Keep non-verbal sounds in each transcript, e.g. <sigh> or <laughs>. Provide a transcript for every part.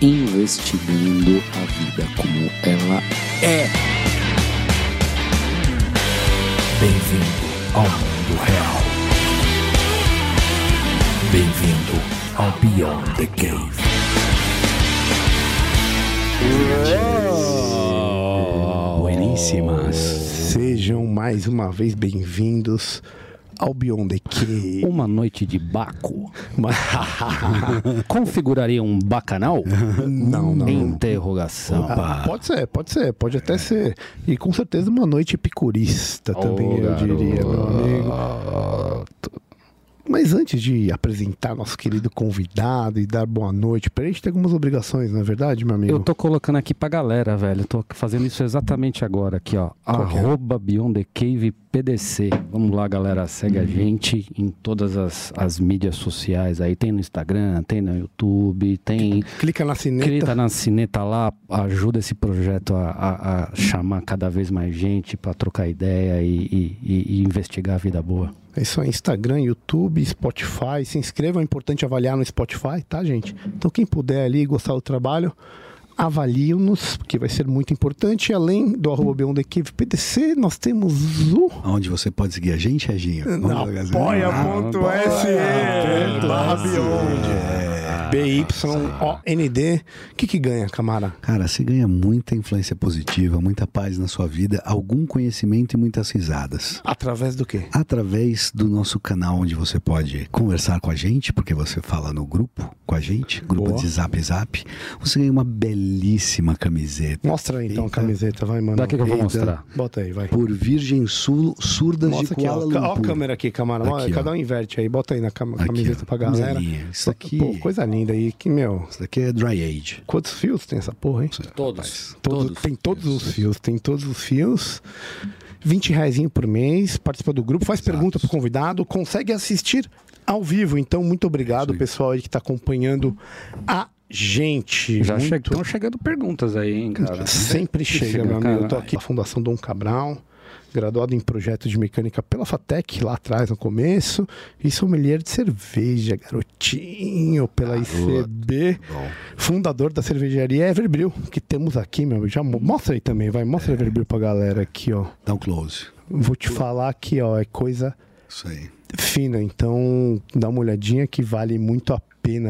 Investigando a vida como ela é. Bem-vindo ao mundo real. Bem-vindo ao Beyond the Cave. Bueníssimas. Sejam mais uma vez bem-vindos ao Beyond the Cave. Uma noite de Baco. <laughs> Configuraria um bacanal? não, não. Interrogação. Ah, pode ser, pode ser, pode até ser. E com certeza uma noite epicurista também, eu diria, meu amigo. Mas antes de apresentar nosso querido convidado e dar boa noite, pra gente tem algumas obrigações, não é verdade, meu amigo? Eu tô colocando aqui pra galera, velho. Eu tô fazendo isso exatamente agora aqui, ó. Qual que é? PDC. Vamos lá, galera. Segue a gente em todas as, as mídias sociais aí. Tem no Instagram, tem no YouTube, tem. Clica na sineta. Clica na sineta lá, ajuda esse projeto a, a- a chamar cada vez mais gente pra trocar ideia e, e- e- e investigar a vida boa. É isso aí, Instagram, YouTube, Spotify. Se inscrevam, é importante avaliar no Spotify, tá, gente? Então, quem puder ali gostar do trabalho, avaliem-nos, porque vai ser muito importante. E além do arroba Beyond Cave PDC, nós temos o Onde você pode seguir a gente, Reginho? apoia.se barra Beyond. B-Y-O-N-D. O que que ganha, camara? Cara, você ganha muita influência positiva, muita paz na sua vida, algum conhecimento e muitas risadas. Através do quê? Através do nosso canal, onde você pode conversar com a gente, porque você fala no grupo com a gente, grupo Boa. de Zap Zap, você ganha uma belíssima camiseta. Mostra aí então a Eita. camiseta, vai, mano. Daqui que eu vou Eita. mostrar. Bota aí, vai. Por Virgem Sul, Surdas Mostra de aqui, ó. Kuala Ca- Ó a Lumpur. câmera aqui, camara. Aqui, Cada um inverte aí. Bota aí na cam- Aqui, camiseta ó. pra galera. Coisinha. Isso aqui- Pô, coisa linda aí. Que, meu, Isso daqui é Dry Age. quantos fios tem essa porra, hein? Todos. Todo- Tem todos os fios. Tem todos os fios. 20 reais por mês. Participa do grupo. Faz pergunta pro convidado. Consegue assistir ao vivo. Então, muito obrigado, pessoal aí que tá acompanhando a gente. Já muito... estão chegando perguntas aí, hein, cara? Sempre chega, Chega, meu amigo. Eu tô aqui na Fundação Dom Cabral, graduado em projeto de mecânica pela FATEC, lá atrás no começo, e sommelier de cerveja, garotinho, pela ICB, fundador da cervejaria Everbril, que temos aqui, meu. Já mo- mostra aí também, vai, mostra Everbril pra galera aqui, ó. Dá um close. Vou te falar aqui, ó, é coisa Isso aí. fina, então dá uma olhadinha que vale muito a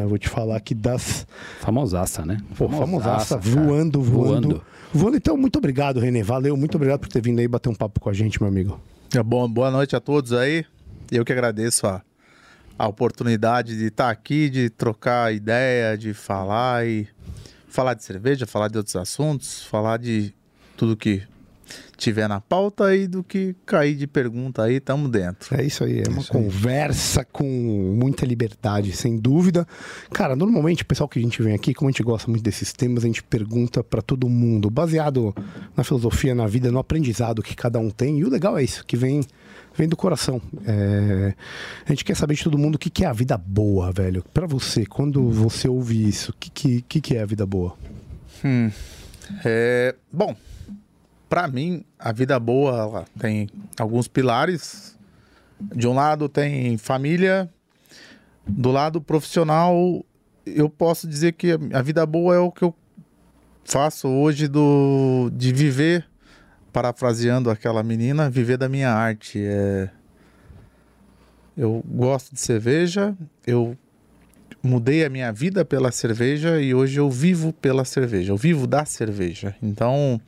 Vou te falar que das Famosaça, né? Pô, famosaça, cara. voando, voando, Voando. voando. Então, muito obrigado, Renê. Valeu, muito obrigado por ter vindo aí bater um papo com a gente, meu amigo. É bom, boa noite a todos aí. Eu que agradeço a, a oportunidade de estar aqui, de trocar ideia, de falar e falar de cerveja, falar de outros assuntos, falar de tudo que tiver na pauta e do que cair de pergunta aí, tamo dentro. É isso aí, é uma conversa com muita liberdade, sem dúvida. Cara, normalmente o pessoal que a gente vem aqui, como a gente gosta muito desses temas, a gente pergunta pra todo mundo, baseado na filosofia, na vida, no aprendizado que cada um tem. E o legal é isso, que vem vem do coração. É, A gente quer saber de todo mundo o que, que é a vida boa, velho. Pra você, quando você ouve isso, o que, que, que, é a vida boa? É, bom, pra mim, a vida boa tem alguns pilares. De um lado tem família, do lado profissional, eu posso dizer que a vida boa é o que eu faço hoje do de viver, parafraseando aquela menina, viver da minha arte. É, eu gosto de cerveja, eu mudei a minha vida pela cerveja e hoje eu vivo pela cerveja, eu vivo da cerveja. Então,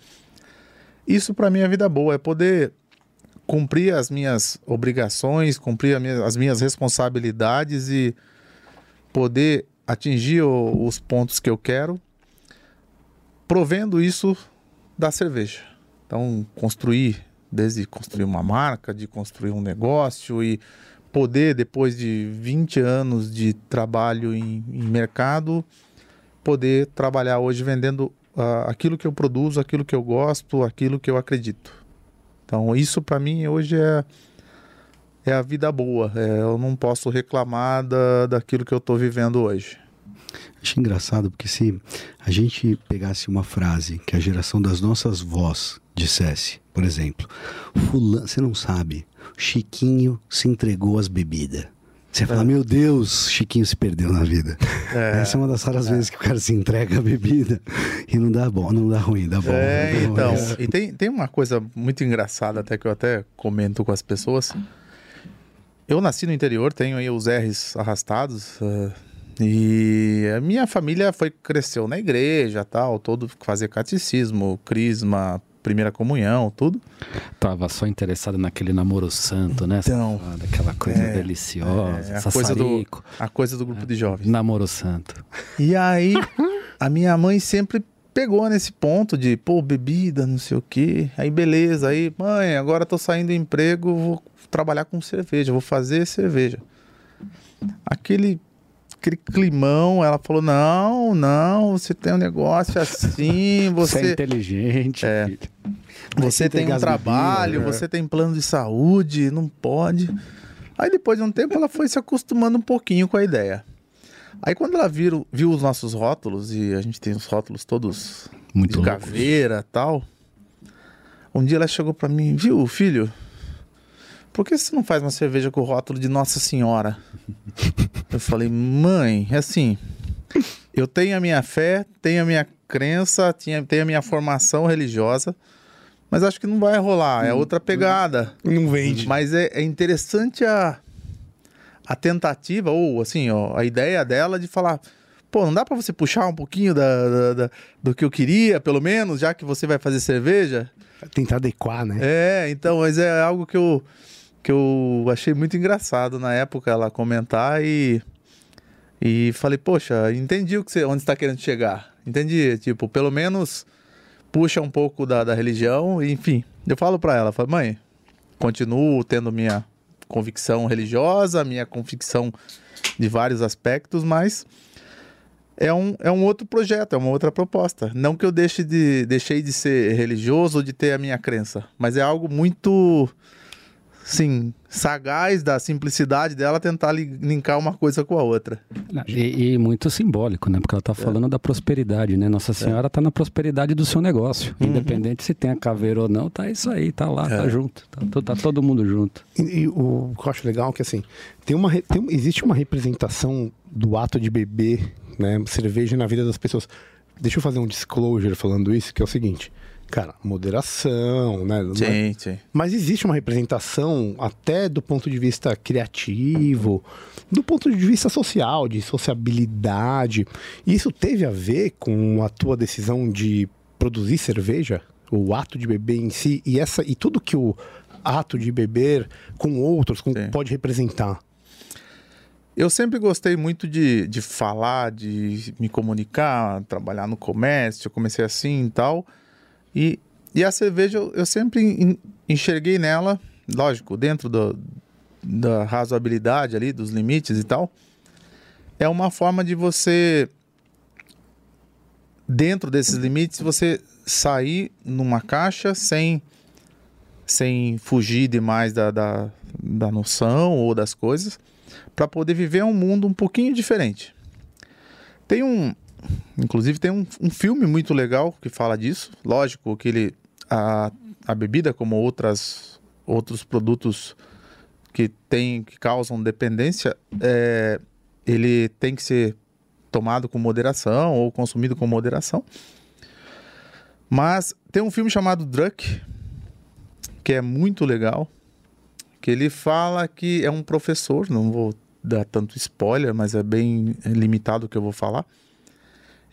isso para mim é vida boa, é poder cumprir as minhas obrigações, cumprir minha- as minhas responsabilidades e poder atingir o- os pontos que eu quero, provendo isso da cerveja. Então, construir, desde construir uma marca, de construir um negócio e poder, depois de 20 anos de trabalho em, em mercado, poder trabalhar hoje vendendo aquilo que eu produzo, aquilo que eu gosto, aquilo que eu acredito. Então, isso para mim hoje é, é a vida boa. É, eu não posso reclamar da, daquilo que eu estou vivendo hoje. Acho engraçado porque se a gente pegasse uma frase que a geração das nossas vós dissesse, por exemplo, fulano, você não sabe, Chiquinho se entregou às bebidas. Você fala, meu Deus, Chiquinho se perdeu na vida. É. Essa é uma das raras vezes que o cara se entrega à bebida e não dá bom, não dá ruim, dá bom. É, Não, então. mas- E tem, tem uma coisa muito engraçada, até que eu até comento com as pessoas. Eu nasci no interior, tenho aí os R's arrastados. eh, e a minha família foi cresceu na igreja, tal, todo fazer catecismo, crisma, primeira comunhão, tudo. Tava só interessado naquele namoro santo, né? Então, Daquela coisa é, deliciosa, é, a coisa do-. A coisa do grupo de jovens. Namoro santo. E aí, a minha mãe sempre pegou nesse ponto de, pô, bebida, não sei o quê. Aí, beleza. Aí, mãe, agora tô saindo do emprego, vou trabalhar com cerveja, vou fazer cerveja. Aquele, aquele climão, ela falou: não, não, você tem um negócio assim, <laughs> Você é você, inteligente. É. você tem um trabalho, bebidas, você tem plano de saúde, não pode. Aí depois de um tempo ela foi se acostumando um pouquinho com a ideia. Aí quando ela viu, viu os nossos rótulos, e a gente tem os rótulos todos Muito de louco. caveira tal. Um dia ela chegou pra mim, viu, filho? Por que você não faz uma cerveja com o rótulo de Nossa Senhora? <laughs> Eu falei, mãe, é assim, eu tenho a minha fé, tenho a minha crença, tinha- tenho a minha formação religiosa, mas acho que não vai rolar, é outra pegada. Não vende. Mas é, é interessante a, a tentativa, ou assim, ó, a ideia dela de falar: pô, não dá pra você puxar um pouquinho da, da- da- do que eu queria, pelo menos, já que você vai fazer cerveja? Tentar adequar, né? É, então, mas é algo que eu, que eu achei muito engraçado na época ela comentar e. E falei, poxa, entendi o que você, onde está querendo chegar. Entendi, tipo, pelo menos puxa um pouco da, da religião, enfim. Eu falo para ela, falo, mãe, continuo tendo minha convicção religiosa, minha convicção de vários aspectos, mas é um, é um outro projeto, é uma outra proposta. Não que eu deixe de, deixei de ser religioso ou de ter a minha crença, mas é algo muito, sim, sagaz da simplicidade dela tentar li- linkar uma coisa com a outra. E, e muito simbólico, né? Porque ela tá falando da prosperidade, né? Nossa Senhora tá na prosperidade do seu negócio. Independente se tem a caveira ou não, tá isso aí, tá lá, tá junto. Tá, to- tá todo mundo junto. E, e o que eu acho legal é que assim, tem uma, tem- existe uma representação do ato de beber né, cerveja na vida das pessoas. Deixa eu fazer um disclosure falando isso, que é o seguinte. Cara, moderação, né? é- sim. Mas existe uma representação até do ponto de vista criativo, do ponto de vista social, de sociabilidade. E isso teve a ver com a tua decisão de produzir cerveja, o ato de beber em si e essa e tudo que o ato de beber com outros com- Sim. pode representar. Eu sempre gostei muito de, de falar, de me comunicar, trabalhar no comércio. Eu comecei assim e tal. E, e a cerveja eu, sempre en- enxerguei nela, lógico, dentro do, da razoabilidade ali, dos limites e tal. É uma forma de você, dentro desses limites, você sair numa caixa sem, sem fugir demais da, da, da noção ou das coisas para poder viver um mundo um pouquinho diferente. Tem um, inclusive tem um, um filme muito legal que fala disso. Lógico que ele a, a bebida como outras outros produtos que tem que causam dependência, é, ele tem que ser tomado com moderação ou consumido com moderação. Mas tem um filme chamado Druck que é muito legal que ele fala que é um professor, não vou dar tanto spoiler, mas é bem limitado o que eu vou falar.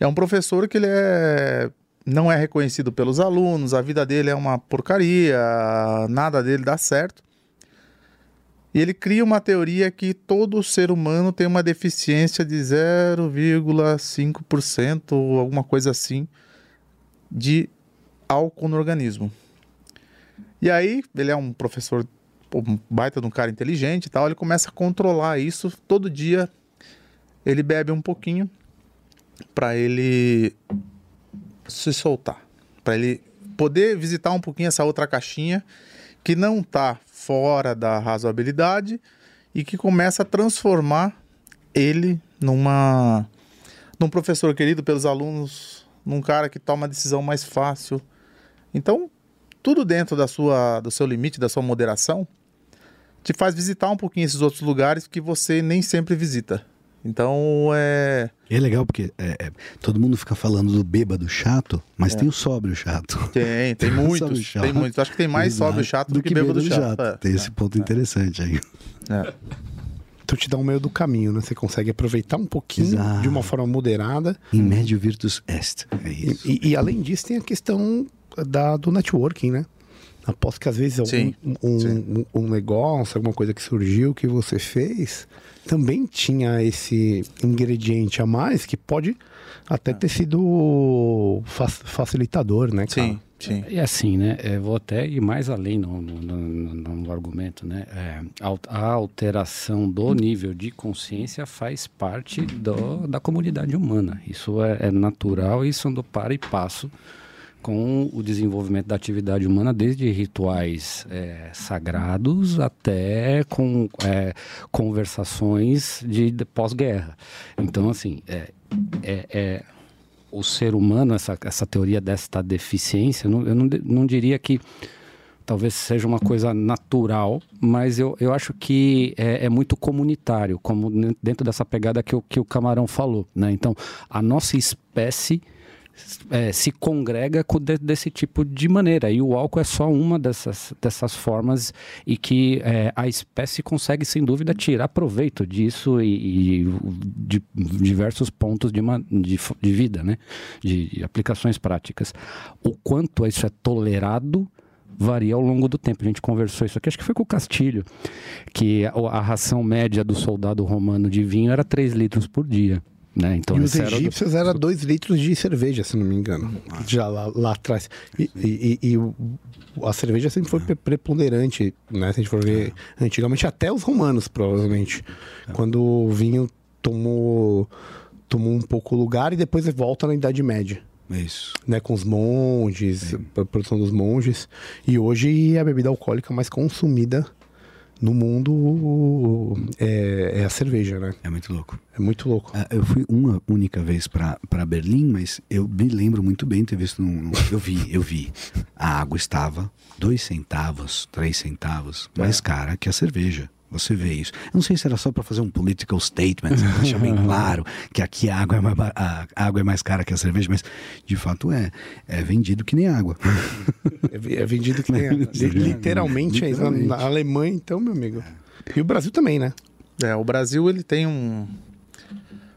É um professor que ele é não é reconhecido pelos alunos, a vida dele é uma porcaria, nada dele dá certo. E ele cria uma teoria que todo ser humano tem uma deficiência de 0,5% ou alguma coisa assim de álcool no organismo. E aí, ele é um professor um baita de um cara inteligente e tal, ele começa a controlar isso. Todo dia ele bebe um pouquinho para ele se soltar, para ele poder visitar um pouquinho essa outra caixinha que não está fora da razoabilidade e que começa a transformar ele numa num professor querido pelos alunos, num cara que toma a decisão mais fácil. Então, tudo dentro da sua do seu limite, da sua moderação, te faz visitar um pouquinho esses outros lugares que você nem sempre visita. Então é. É legal porque é, é, todo mundo fica falando do bêbado chato, mas é. tem o sóbrio chato. Tem, <laughs> tem muitos. chato, tem muitos. Acho que tem mais Exato. sóbrio chato do, do que, que bêbado, bêbado chato. chato. É. Tem esse ponto é. interessante aí. Então te dá um meio do caminho, né? Você consegue aproveitar um pouquinho Exato. de uma forma moderada. Em médio virtus est. É isso. E, e, e além disso, tem a questão da, do networking, né? Aposto que às vezes algum, um, um, um, negócio, alguma coisa que surgiu que você fez, também tinha esse ingrediente a mais que pode até ter sido facilitador, né, cara? Sim. Sim. E assim, né? Eu vou até ir mais além no, no, no, no argumento, né? É, a alteração do nível de consciência faz parte do, da comunidade humana. Isso é, é natural e isso andou para e passo com o desenvolvimento da atividade humana, desde rituais é, sagrados até com é, conversações de, pós-guerra. Então, assim, é, é, é, o ser humano, essa, essa teoria desta deficiência, não, eu não, não diria que talvez seja uma coisa natural, mas eu, eu acho que é, é, muito comunitário, como dentro dessa pegada que o, que o Camarão falou. Né? Então, a nossa espécie é, se congrega de, desse tipo de maneira. E o álcool é só uma dessas, dessas formas e que é, a espécie consegue, sem dúvida, tirar proveito disso e, e de diversos pontos de, uma, de, de vida, né? De, aplicações práticas. O quanto isso é tolerado varia ao longo do tempo. A gente conversou isso aqui, acho que foi com o Castilho, que a, a ração média do soldado romano de vinho era 3 litros por dia. Né? Então, e os egípcios era 2 litros de cerveja, se não me engano, já lá, lá atrás. E, e, e, e, a cerveja sempre foi preponderante, né? Se a gente for ver, antigamente até os romanos, provavelmente. Quando o vinho tomou, tomou um pouco lugar e depois volta na Idade Média. Isso. Né, com os monges, a produção dos monges. E hoje é a bebida alcoólica mais consumida no mundo é, é, a cerveja, né? É muito louco. É muito louco. Uh, eu fui uma única vez para Berlim, mas eu me lembro muito bem ter visto. Num, num, eu vi, eu vi. A água estava dois centavos, três centavos mais é. cara que a cerveja. Você vê isso. Eu não sei se era só para fazer um political statement, <laughs> deixar bem claro que aqui a água, é mais, a água é mais cara que a cerveja, mas de fato é. É vendido que nem água. <laughs> É, é vendido que nem <laughs> água. Literalmente, é Literalmente. na Alemanha, então, meu amigo. E o Brasil também, né? É, o Brasil ele tem um,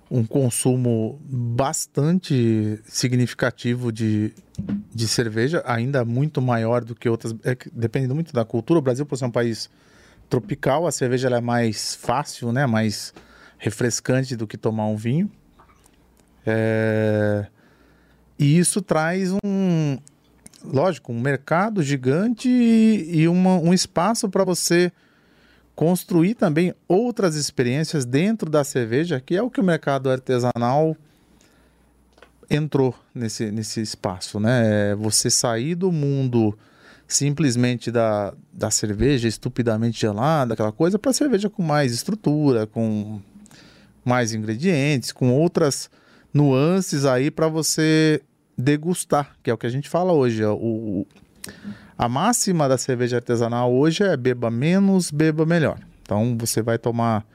um consumo bastante significativo de, de cerveja, ainda muito maior do que outras. É, dependendo muito da cultura. O Brasil, por ser um país tropical, a cerveja é mais fácil, né? Mais refrescante do que tomar um vinho. É... E isso traz um, lógico, um mercado gigante e, e uma, um espaço para você construir também outras experiências dentro da cerveja, que é o que o mercado artesanal entrou nesse, nesse espaço, né? É você sair do mundo simplesmente da, da cerveja estupidamente gelada, aquela coisa, para cerveja com mais estrutura, com mais ingredientes, com outras nuances aí para você degustar, que é o que a gente fala hoje. O, a máxima da cerveja artesanal hoje é beba menos, beba melhor. Então você vai tomar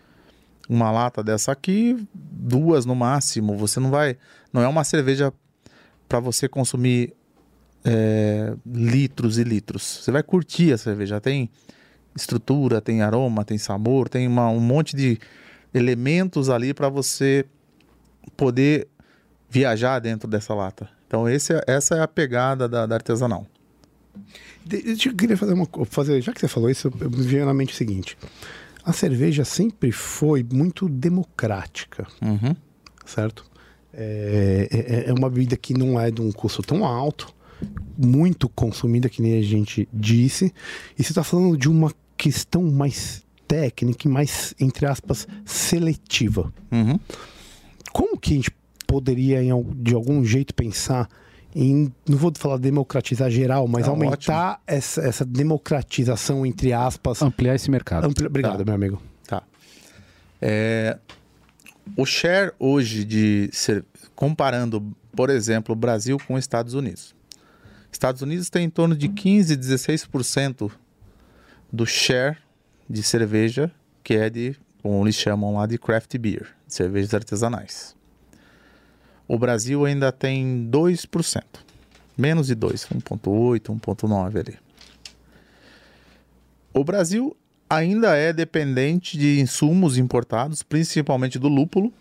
uma lata dessa aqui, duas no máximo. Você não vai. Não é uma cerveja para você consumir é, litros e litros. Você vai curtir a cerveja. Tem estrutura, tem aroma, tem sabor, tem uma, um monte de elementos ali para você poder viajar dentro dessa lata. Então esse, é, essa é a pegada da, da artesanal. Eu queria fazer uma fazer, já que você falou isso, me veio na mente o seguinte: a cerveja sempre foi muito democrática, uhum. certo? É, é, é, uma bebida que não é de um custo tão alto, muito consumida, que nem a gente disse. E você está falando de uma questão mais técnica e mais, entre aspas, seletiva. Uhum. Como que a gente poderia, de algum jeito, pensar em, não vou falar democratizar geral, mas Tá aumentar essa, essa democratização, entre aspas. Ampliar esse mercado. ampli- Obrigado, Tá. meu amigo. Tá. É, o share hoje de ser, comparando, por exemplo, o Brasil com os Estados Unidos. Estados Unidos tem em torno de 15, 16% do share de cerveja que é de, como eles chamam lá de craft beer, cervejas artesanais. O Brasil ainda tem 2%. Menos de 2, 1.8, 1.9 ali. O Brasil ainda é dependente de insumos importados, principalmente do lúpulo,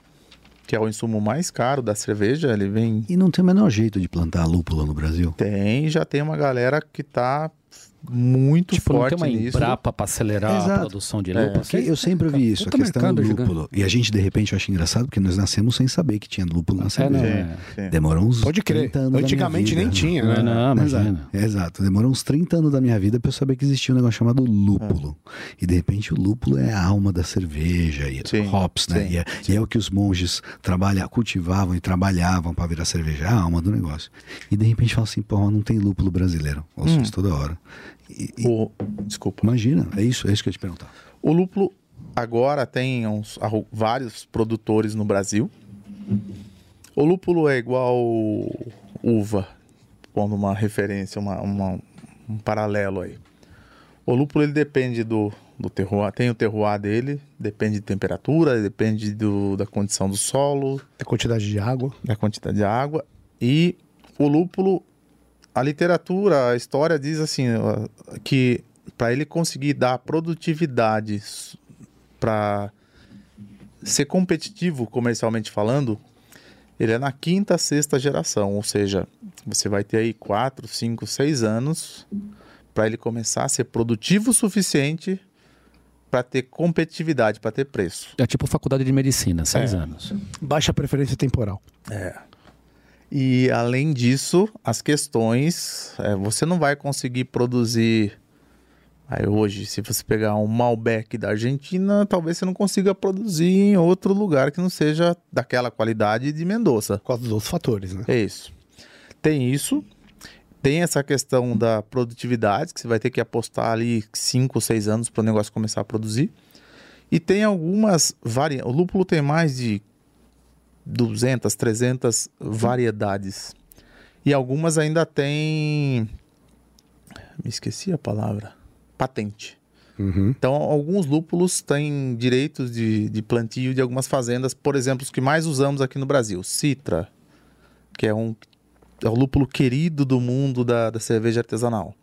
que é o insumo mais caro da cerveja. Ele vem. E não tem o menor jeito de plantar lúpula no Brasil. Tem, já tem uma galera que tá muito Tipo, não forte tem uma nisso. Embrapa para acelerar a Exato. produção de É. lúpulo. Porque eu sempre ouvi isso, a questão do mercado gigante. lúpulo. E a gente, de repente, eu acho engraçado porque nós nascemos sem saber que tinha lúpulo na É, cerveja. não, é. sim. Demorou uns Pode crer. 30 anos da minha Antigamente vida. nem tinha, Não, né? não, Exato, imagina. exato. Demorou uns 30 anos da minha vida pra eu saber que existia um negócio chamado lúpulo. E de repente o lúpulo é a alma da cerveja, e Sim, hops, né? sim, e, é, e é o que os monges trabalha, cultivavam e trabalhavam pra virar cerveja, é a alma do negócio. E de repente fala assim, pô, não tem lúpulo brasileiro. Ouço Hum. isso toda hora. E- O, desculpa. imagina, é isso, é isso que eu ia te perguntar. O lúpulo agora tem uns, vários produtores no Brasil. O lúpulo é igual uva, pondo uma referência, uma, uma- um paralelo aí. O lúpulo ele depende do, do terroir, tem o terroir dele, depende de temperatura, depende do, da condição do solo, A quantidade de água. da quantidade de água. E o lúpulo, a literatura, a história diz assim, que para ele conseguir dar produtividade para ser competitivo comercialmente falando, ele é na quinta, sexta geração, ou seja, você vai ter aí quatro, cinco, seis anos para ele começar a ser produtivo o suficiente para ter competitividade, para ter preço. É tipo faculdade de medicina, seis É. anos. Baixa preferência temporal. E além disso, as questões, é, você não vai conseguir produzir. Aí hoje, se você pegar um Malbec da Argentina, talvez você não consiga produzir em outro lugar que não seja daquela qualidade de Mendoza. Por causa dos outros fatores, né? É isso. Tem isso. Tem essa questão da produtividade, que você vai ter que apostar ali 5 ou 6 anos para o negócio começar a produzir. E tem algumas variantes. O lúpulo tem mais de 200, 300 variedades. E algumas ainda têm. Me esqueci a palavra. Patente. Uhum. Então, alguns lúpulos têm direitos de, de plantio de algumas fazendas, por exemplo, os que mais usamos aqui no Brasil. Citra, que é um é o lúpulo querido do mundo da, da cerveja artesanal.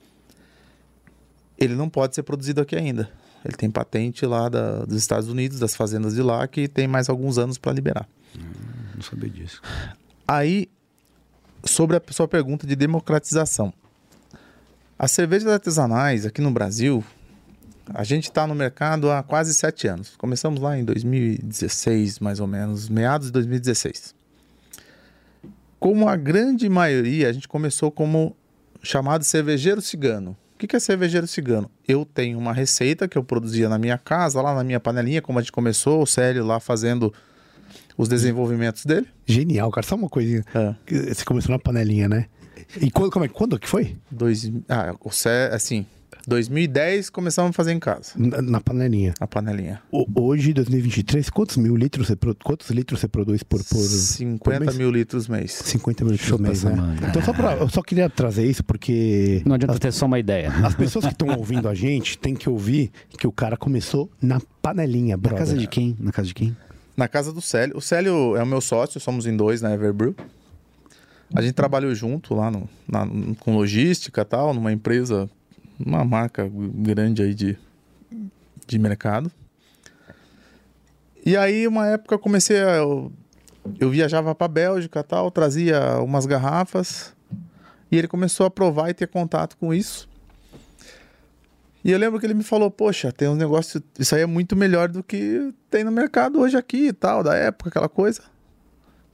Ele não pode ser produzido aqui ainda. Ele tem patente lá da- dos Estados Unidos, das fazendas de lá, que tem mais alguns anos para liberar. Não sabia disso. Aí, sobre a sua pergunta de democratização. As cervejas artesanais aqui no Brasil, a gente está no mercado há quase sete anos. Começamos lá em 2016, mais ou menos, meados de 2016. Como a grande maioria, a gente começou como chamado cervejeiro cigano. O que é cervejeiro cigano? Eu tenho uma receita que eu produzia na minha casa, lá na minha panelinha, como a gente começou, o Célio lá fazendo os desenvolvimentos dele. Genial, cara. Só uma coisinha. É. Você começou na panelinha, né? E quando, como é, quando que foi? Dois, ah, o Cé, assim, 2010 começamos a fazer em casa, Na, na panelinha. a panelinha. O- hoje, 2023, quantos mil litros você, quantos litros você produz por, por, por 50 mês? mil litros mês. 50 mil litros por mês, né? Então, só pra, eu só queria trazer isso porque Não adianta ter só uma ideia. as pessoas que estão <laughs> ouvindo a gente têm que ouvir que o cara começou na panelinha, Na brother. casa de quem? Na casa de quem? Na casa do Célio. O Célio é o meu sócio, somos em dois na Everbrew. A gente trabalhou junto lá no, na- com logística e tal, numa empresa, uma marca grande aí de, de mercado. E aí, uma época, eu comecei a. Eu, eu viajava para Bélgica e tal, trazia umas garrafas. E ele começou a provar e ter contato com isso. E eu lembro que ele me falou: Poxa, tem um negócio. Isso aí é muito melhor do que tem no mercado hoje aqui e tal, da época, aquela coisa.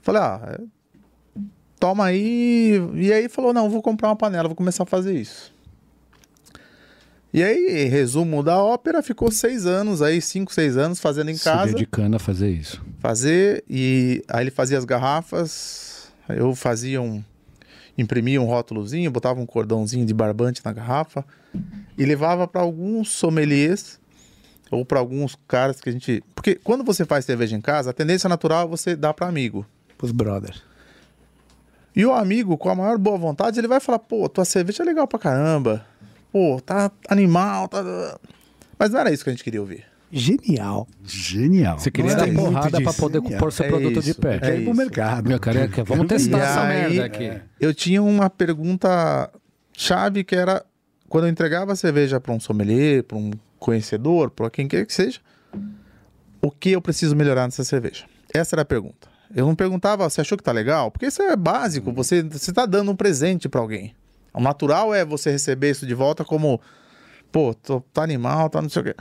Falei: Ah, é, toma aí. E aí falou: Não, vou comprar uma panela, vou começar a fazer isso. E aí, resumo da ópera, ficou seis anos aí, cinco, seis anos fazendo em Se casa dedicando a fazer isso. fazer e aí ele fazia as garrafas, eu fazia um imprimia um rótulozinho, botava um cordãozinho de barbante na garrafa e levava para alguns sommeliers ou para alguns caras que a gente. Porque quando você faz cerveja em casa, a tendência natural é você dar para amigo. Os brothers. E o amigo, com a maior boa vontade, ele vai falar: pô, tua cerveja é legal pra caramba. Pô, tá animal, tá. Mas não era isso que a gente queria ouvir. Genial. Genial. Você queria Não é dar porrada pra disso. poder pôr seu É produto de isso, pé. é Quer ir pro mercado. Meu cara, quer- vamos testar essa aí, merda aqui. Eu tinha uma pergunta chave que era quando eu entregava a cerveja para um sommelier, para um conhecedor, para quem quer que seja, o que eu preciso melhorar nessa cerveja? Essa era a pergunta. Eu não perguntava, você achou que tá legal? Porque isso é básico, você você tá dando um presente para alguém. O natural é você receber isso de volta como, pô, tô, tá animal, tá não sei o quê.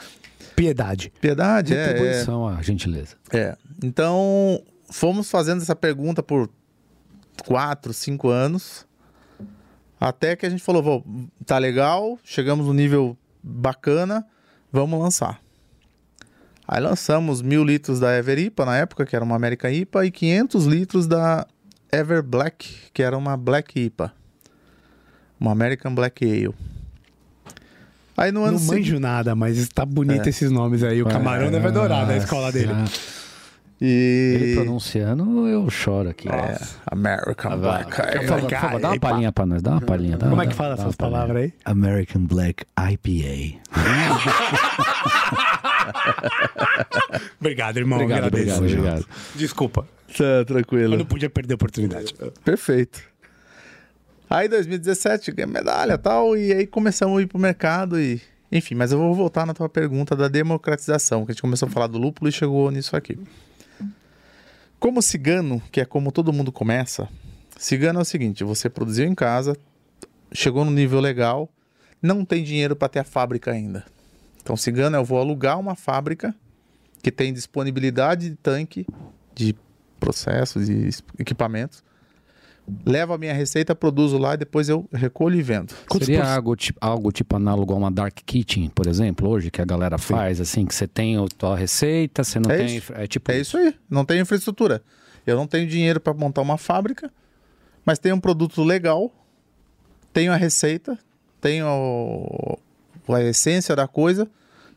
Piedade. Piedade, é, é, Retribuição à gentileza. é. Então, fomos fazendo essa pergunta por quatro, cinco anos. Até que a gente falou, "Vô, tá legal, chegamos no nível bacana, vamos lançar. Aí lançamos mil litros da Ever IPA na época, que era uma American IPA, e 500 litros da Ever Black, que era uma Black IPA. Uma American Black Ale. Aí no ano Não seguinte... manjo nada, mas está bonito esses nomes aí. O camarão deve adorar da escola dele. Ele E... pronunciando, eu choro aqui. É, American Vai, Black por Ale. favor, por favor, dá uma palhinha pra nós, dá uma palhinha. dá- Como é que fala essas palavras aí? American Black IPA. <laughs> Obrigado, irmão. Obrigado, obrigado, obrigado. Desculpa. Tá, Eu tranquilo. não podia perder a oportunidade. Perfeito. Aí 2017 ganhei medalha tal, e aí começamos a ir pro mercado e. Enfim, mas eu vou voltar na tua pergunta da democratização, que a gente começou a falar do lúpulo e chegou nisso aqui. Como cigano, que é como todo mundo começa, cigano é o seguinte: você produziu em casa, chegou no nível legal, não tem dinheiro para ter a fábrica ainda. Então, cigano eu vou alugar uma fábrica que tem disponibilidade de tanque, de processos e equipamentos. Levo a minha receita, produzo lá e depois eu recolho e vendo. Seria algo tipo, algo tipo análogo a uma dark kitchen, por exemplo, hoje, que a galera faz, assim, que você tem a tua receita, você não É tem... isso. É tipo É isso aí. Não tenho infraestrutura. Eu não tenho dinheiro para montar uma fábrica, mas tenho um produto legal, tenho a receita, tenho a essência da coisa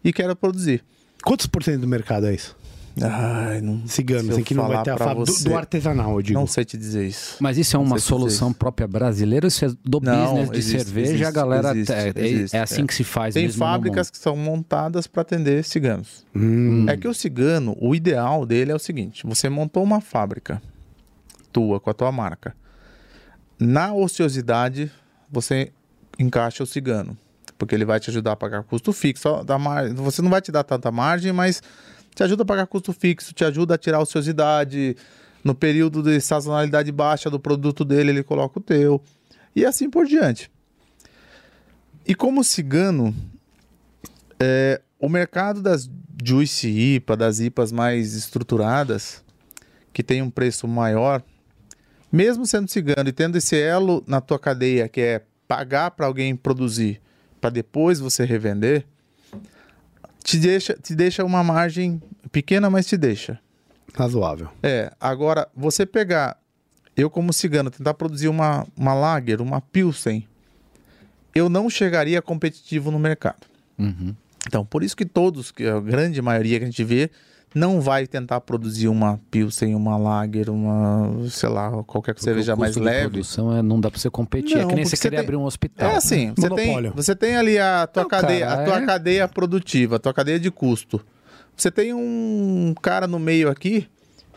e quero produzir. Quantos por cento do mercado é isso? Ai, não. Cigano, assim, que não vai ter a fábrica. Do, você, do artesanal, eu digo. Não sei te dizer isso. Mas isso é uma solução própria brasileira isso é do Não, business de existe, cerveja? a existe, galera existe, é, é- existe, é assim é. que se faz Tem fábricas que são montadas para atender ciganos. Hum. É que o cigano, o ideal dele é o seguinte: você montou uma fábrica tua com a tua marca. Na ociosidade, você encaixa o cigano, porque ele vai te ajudar a pagar custo fixo. Da mar... Você não vai te dar tanta margem, mas te ajuda a pagar custo fixo, te ajuda a tirar ociosidade. No período de sazonalidade baixa do produto dele, ele coloca o teu. E assim por diante. E como cigano, é, o mercado das Juice IPA, das IPAs mais estruturadas, que tem um preço maior, mesmo sendo cigano e tendo esse elo na tua cadeia, que é pagar para alguém produzir, para depois você revender, te deixa, te deixa uma margem pequena, mas te deixa. Razoável. É, agora, você pegar, eu como cigano, tentar produzir uma, uma lager, uma pilsen, eu não chegaria competitivo no mercado. Uhum. Então, por isso que todos, que a grande maioria que a gente vê, não vai tentar produzir uma pilsen, uma lager, uma, sei lá, qualquer Porque cerveja o mais leve. produção é, não dá pra você competir. é Não, que nem você querer tem- abrir um hospital. É assim, você tem, você tem ali a tua Não, cadeia, cara, a tua é- cadeia produtiva, a tua cadeia de custo. Você tem um cara no meio aqui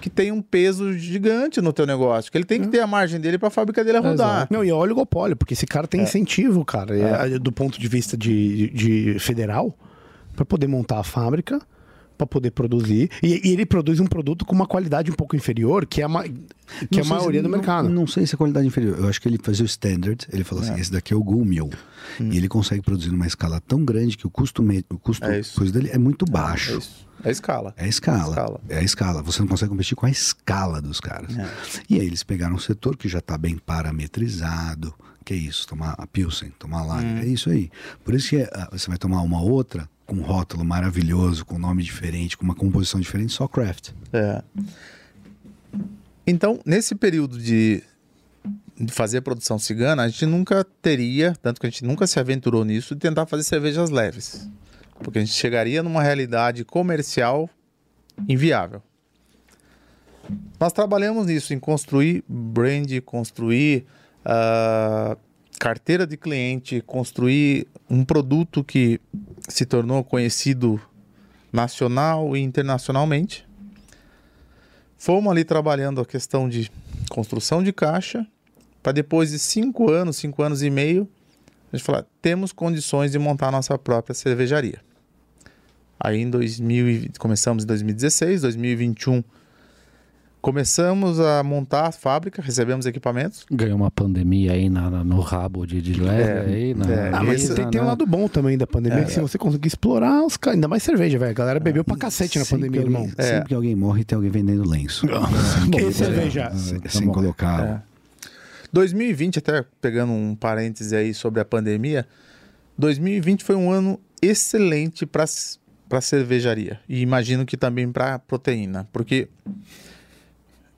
que tem um peso gigante no teu negócio, que ele tem que ter a margem dele para a fábrica dele rodar. Não, e é oligopólio, porque esse cara tem É. incentivo, cara, é, do ponto de vista de, de federal, para poder montar a fábrica, para poder produzir. E, e ele produz um produto com uma qualidade um pouco inferior, que é a, ma- que é a maioria se- do não- mercado. Não, sei se é qualidade inferior. Eu acho que ele fazia o standard. Ele falou assim: esse daqui é o Gumil. E ele consegue produzir numa escala tão grande que o custo, o custo É coisa dele é muito É baixo. isso. É escala. É a escala. Escala. É a escala. Você não consegue competir com a escala dos caras. E aí eles pegaram um setor que já está bem parametrizado. Que é isso? Tomar a Pilsen, tomar lá. É isso aí. Por isso que ah, você vai tomar uma outra com um rótulo maravilhoso, com um nome diferente, com uma composição diferente, só craft. É. Então, nesse período de fazer produção cigana, a gente nunca teria, tanto que a gente nunca se aventurou nisso, de tentar fazer cervejas leves. Porque a gente chegaria numa realidade comercial inviável. Nós trabalhamos nisso, em construir brand, construir ah, carteira de cliente, construir um produto que se tornou conhecido nacional e internacionalmente. Fomos ali trabalhando a questão de construção de caixa, para depois de cinco anos, cinco anos e meio, a gente falar, temos condições de montar nossa própria cervejaria. Aí em 2000, e- começamos em 2016, 2021 começamos a montar a fábrica, recebemos equipamentos. Ganhou uma pandemia aí na, na- no rabo de, de leve É, aí. Na, é, na Ah, mas tem, tem um né? lado bom também da pandemia, que se você conseguir explorar, os caras, ainda mais cerveja, velho. A galera bebeu pra cacete na pandemia, alguém- irmão. É. Sempre que alguém morre, tem alguém vendendo lenço. <laughs> Que cerveja? Sem, Tá sem colocar. É. 2020, até pegando um parêntese aí sobre a pandemia, 2020 foi um ano excelente para para cervejaria e imagino que também para proteína, porque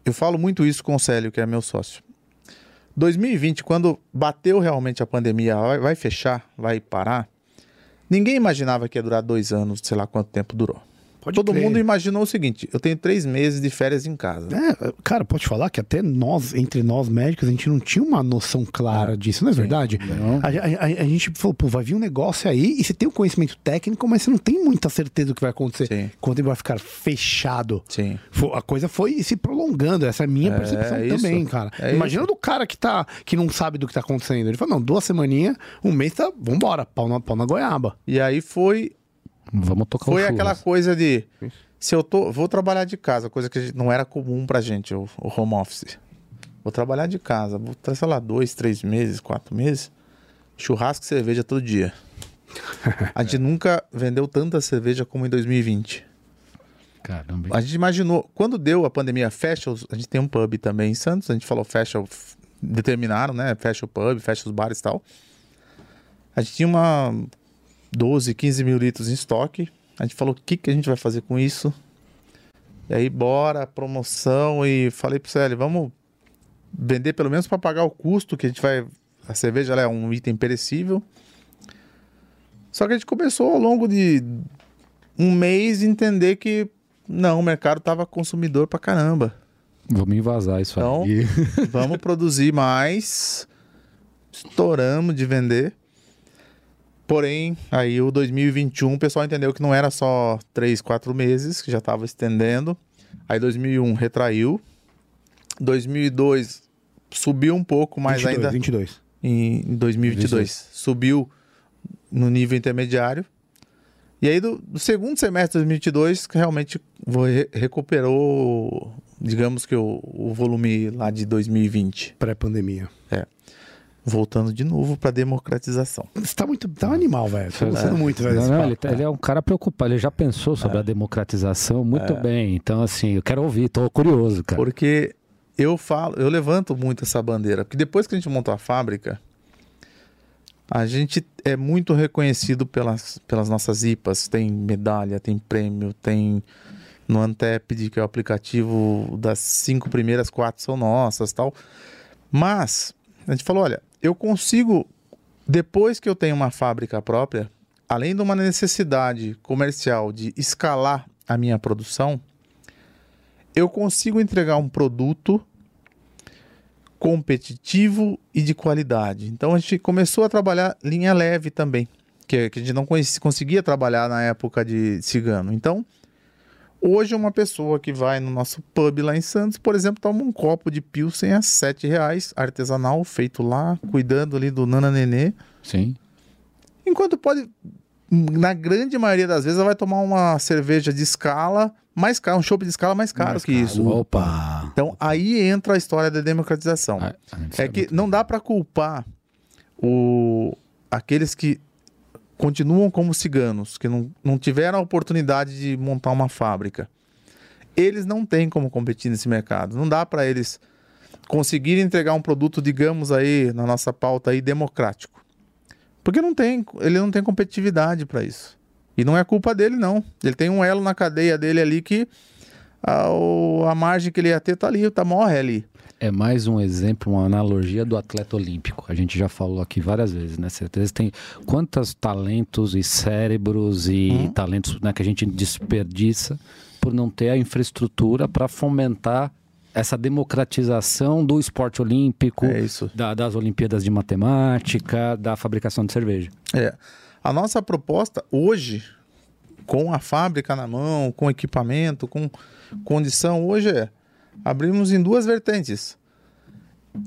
eu falo muito isso com o Célio, que é meu sócio. 2020, quando bateu realmente a pandemia, vai, vai fechar, vai parar, ninguém imaginava que ia durar dois anos, sei lá quanto tempo durou. Pode Todo crer. mundo imaginou o seguinte: eu tenho três meses de férias em casa. É, cara, pode falar que até nós, entre nós médicos, a gente não tinha uma noção clara disso, não é verdade? A, a- a- a gente falou, pô, vai vir um negócio aí e você tem o conhecimento técnico, mas você não tem muita certeza do que vai acontecer. Sim. Quando ele vai ficar fechado. Sim. A coisa foi se prolongando, essa é a minha É, percepção é isso. também, cara. É Imagina isso. do cara que, tá, que não sabe do que tá acontecendo. Ele falou, não, duas semaninhas, um mês, tá, vambora, pau na, pau na goiaba. E aí foi Vamos tocar o Foi churras. aquela coisa de se eu tô, vou trabalhar de casa, coisa que não era comum pra gente, o, o home office. Vou trabalhar de casa, vou estar, sei lá, dois, três meses, quatro meses, churrasco e cerveja todo dia. <laughs> A gente nunca vendeu tanta cerveja como em 2020. Caramba. A gente imaginou, quando deu a pandemia, fecha os, a gente tem um pub também em Santos, a gente falou fecha, o- determinaram, né, fecha o pub, fecha os bares e tal. A gente tinha uma 12, 15 mil litros em estoque. A gente falou, o que, que a gente vai fazer com isso? E aí, bora, promoção. E falei pro Célio, vamos vender pelo menos para pagar o custo que a gente vai. A cerveja é um item perecível. Só que a gente começou ao longo de um mês a entender que não, o mercado tava consumidor pra caramba. Vamos invasar isso Então, aí. <laughs> vamos produzir mais. Estouramos de vender. Porém, aí o 2021 o pessoal entendeu que não era só 3, 4 meses, que já estava estendendo. Aí 2001 retraiu. 2002 subiu um pouco, mas 22, ainda 22. em 2022 subiu no nível intermediário. E aí do, do segundo semestre de 2022 que realmente re- recuperou, digamos que o, o volume lá de 2020, Pré-pandemia. Voltando de novo para democratização. Você tá muito. Tá um animal, velho. Tô É. gostando muito, velho. Não, não, ele, tá- ele é um cara preocupado, ele já pensou sobre a democratização muito bem. Então, assim, eu quero ouvir, tô curioso, cara. Porque eu falo, eu levanto muito essa bandeira, porque depois que a gente montou a fábrica, a gente é muito reconhecido pelas, pelas nossas IPAs, tem medalha, tem prêmio, tem no Antepid, que é o aplicativo das cinco primeiras, quatro são nossas, tal. Mas a gente falou, olha, eu consigo depois que eu tenho uma fábrica própria, além de uma necessidade comercial de escalar a minha produção, eu consigo entregar um produto competitivo e de qualidade. Então a gente começou a trabalhar linha leve também, que, que a gente não conhecia- conseguia trabalhar na época de cigano. Então, hoje uma pessoa que vai no nosso pub lá em Santos, por exemplo, toma um copo de pilsen a 7 reais, artesanal, feito lá, cuidando ali do Nana Nenê. Sim. Enquanto pode, na grande maioria das vezes, ela vai tomar uma cerveja de escala mais caro, um chopp de escala mais caro Mais que caro. isso. Opa! Então aí entra a história da democratização. Ah, é que não dá para culpar o, aqueles que continuam como ciganos, que não, não tiveram a oportunidade de montar uma fábrica. Eles não têm como competir nesse mercado. Não dá para eles conseguirem entregar um produto, digamos aí, na nossa pauta aí, democrático. Porque não tem, ele não tem competitividade para isso. E não é culpa dele, não. Ele tem um elo na cadeia dele ali que a, a margem que ele ia ter tá ali, tá morre ali. É mais um exemplo, uma analogia do atleta olímpico. A gente já falou aqui várias vezes, né? Certeza tem quantos talentos e cérebros e Uhum. talentos né, que a gente desperdiça por não ter a infraestrutura para fomentar essa democratização do esporte olímpico, É da- das Olimpíadas de Matemática, da fabricação de cerveja. É. A nossa proposta hoje, com a fábrica na mão, com equipamento, com condição, hoje é abrimos em duas vertentes.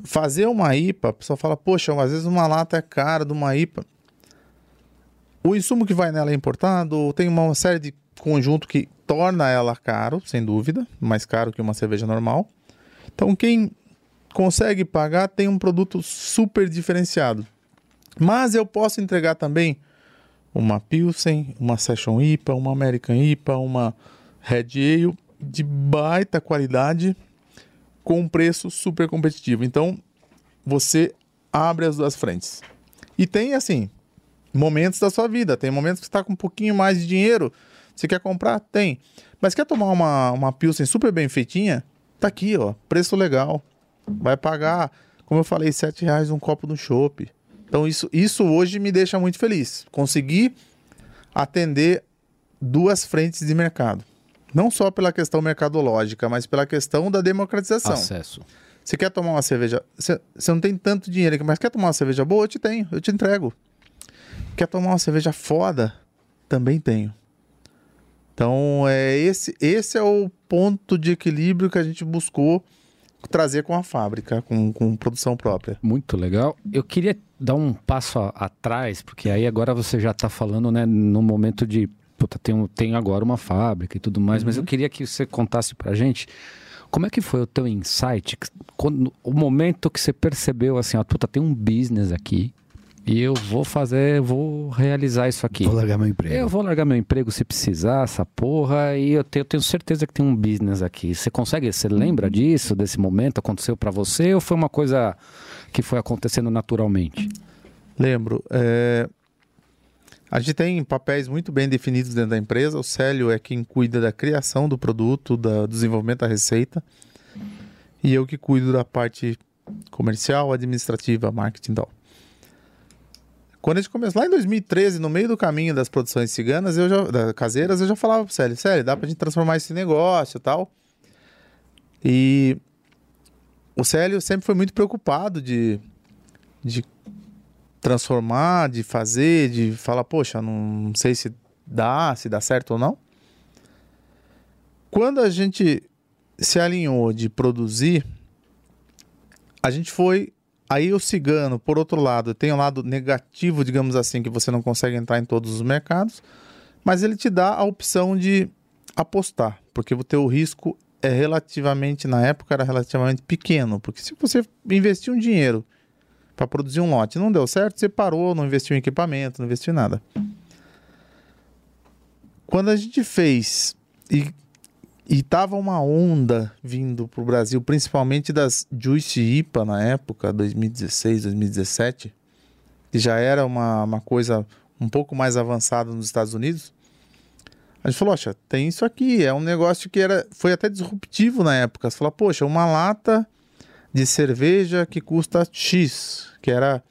Fazer uma IPA, a pessoa fala, poxa, às vezes uma lata é cara de uma IPA. O insumo que vai nela é importado, tem uma série de conjunto que torna ela caro, sem dúvida, mais caro que uma cerveja normal. Então, quem consegue pagar tem um produto super diferenciado. Mas eu posso entregar também uma Pilsen, uma Session IPA, uma American IPA, uma Red Ale de baita qualidade com um preço super competitivo. Então, você abre as duas frentes. E tem, assim, momentos da sua vida. Tem momentos que você está com um pouquinho mais de dinheiro. Você quer comprar? Tem. Mas quer tomar uma, uma Pilsen super bem feitinha? Tá aqui, ó. Preço legal. Vai pagar, como eu falei, sete reais um copo no chopp. Então isso, isso hoje me deixa muito feliz. Conseguir atender duas frentes de mercado. Não só pela questão mercadológica, mas pela questão da democratização. Acesso. Você quer tomar uma cerveja. Você, você não tem tanto dinheiro aqui, mas quer tomar uma cerveja boa? Eu te tenho, eu te entrego. Quer tomar uma cerveja foda? Também tenho. Então, é esse, esse é o ponto de equilíbrio que a gente buscou trazer com a fábrica, com, com produção própria. Muito legal. Eu queria dar um passo a- atrás, porque aí agora você já está falando, né, no momento de, puta, tem, um- tem agora uma fábrica e tudo mais, mas eu queria que você contasse pra gente como é que foi o teu insight, que- quando, o momento que você percebeu assim, ó, puta, tem um business aqui e eu vou fazer, vou realizar isso aqui. Vou largar meu emprego. Eu vou largar meu emprego se precisar, essa porra, e eu tenho, eu tenho certeza que tem um business aqui. Você consegue, você lembra disso, desse momento? Aconteceu pra você ou foi uma coisa que foi acontecendo naturalmente? Lembro. é, A gente tem papéis muito bem definidos dentro da empresa. O Célio é quem cuida da criação do produto, do desenvolvimento da receita. E eu que cuido da parte comercial, administrativa, marketing e tal. Quando a gente começou lá em 2013, no meio do caminho das produções ciganas, eu já, caseiras, eu já falava pro Célio, Célio, dá pra gente transformar esse negócio e tal. E o Célio sempre foi muito preocupado de, de transformar, de fazer, de falar, poxa, não sei se dá, se dá certo ou não. Quando a gente se alinhou de produzir, a gente foi. Aí o cigano, por outro lado, tem um lado negativo, digamos assim, que você não consegue entrar em todos os mercados, mas ele te dá a opção de apostar, porque o teu risco é relativamente, na época, era relativamente pequeno, porque se você investir um dinheiro para produzir um lote. Não deu certo, você parou, não investiu em equipamento, não investiu em nada. Quando a gente fez e e tava uma onda vindo pro Brasil, principalmente das Juice IPA na época, 2016, 2017, que já era uma, uma coisa um pouco mais avançada nos Estados Unidos. A gente falou, poxa, tem isso aqui, é um negócio que era, foi até disruptivo na época. Você falou, poxa, uma lata de cerveja que custa X, que era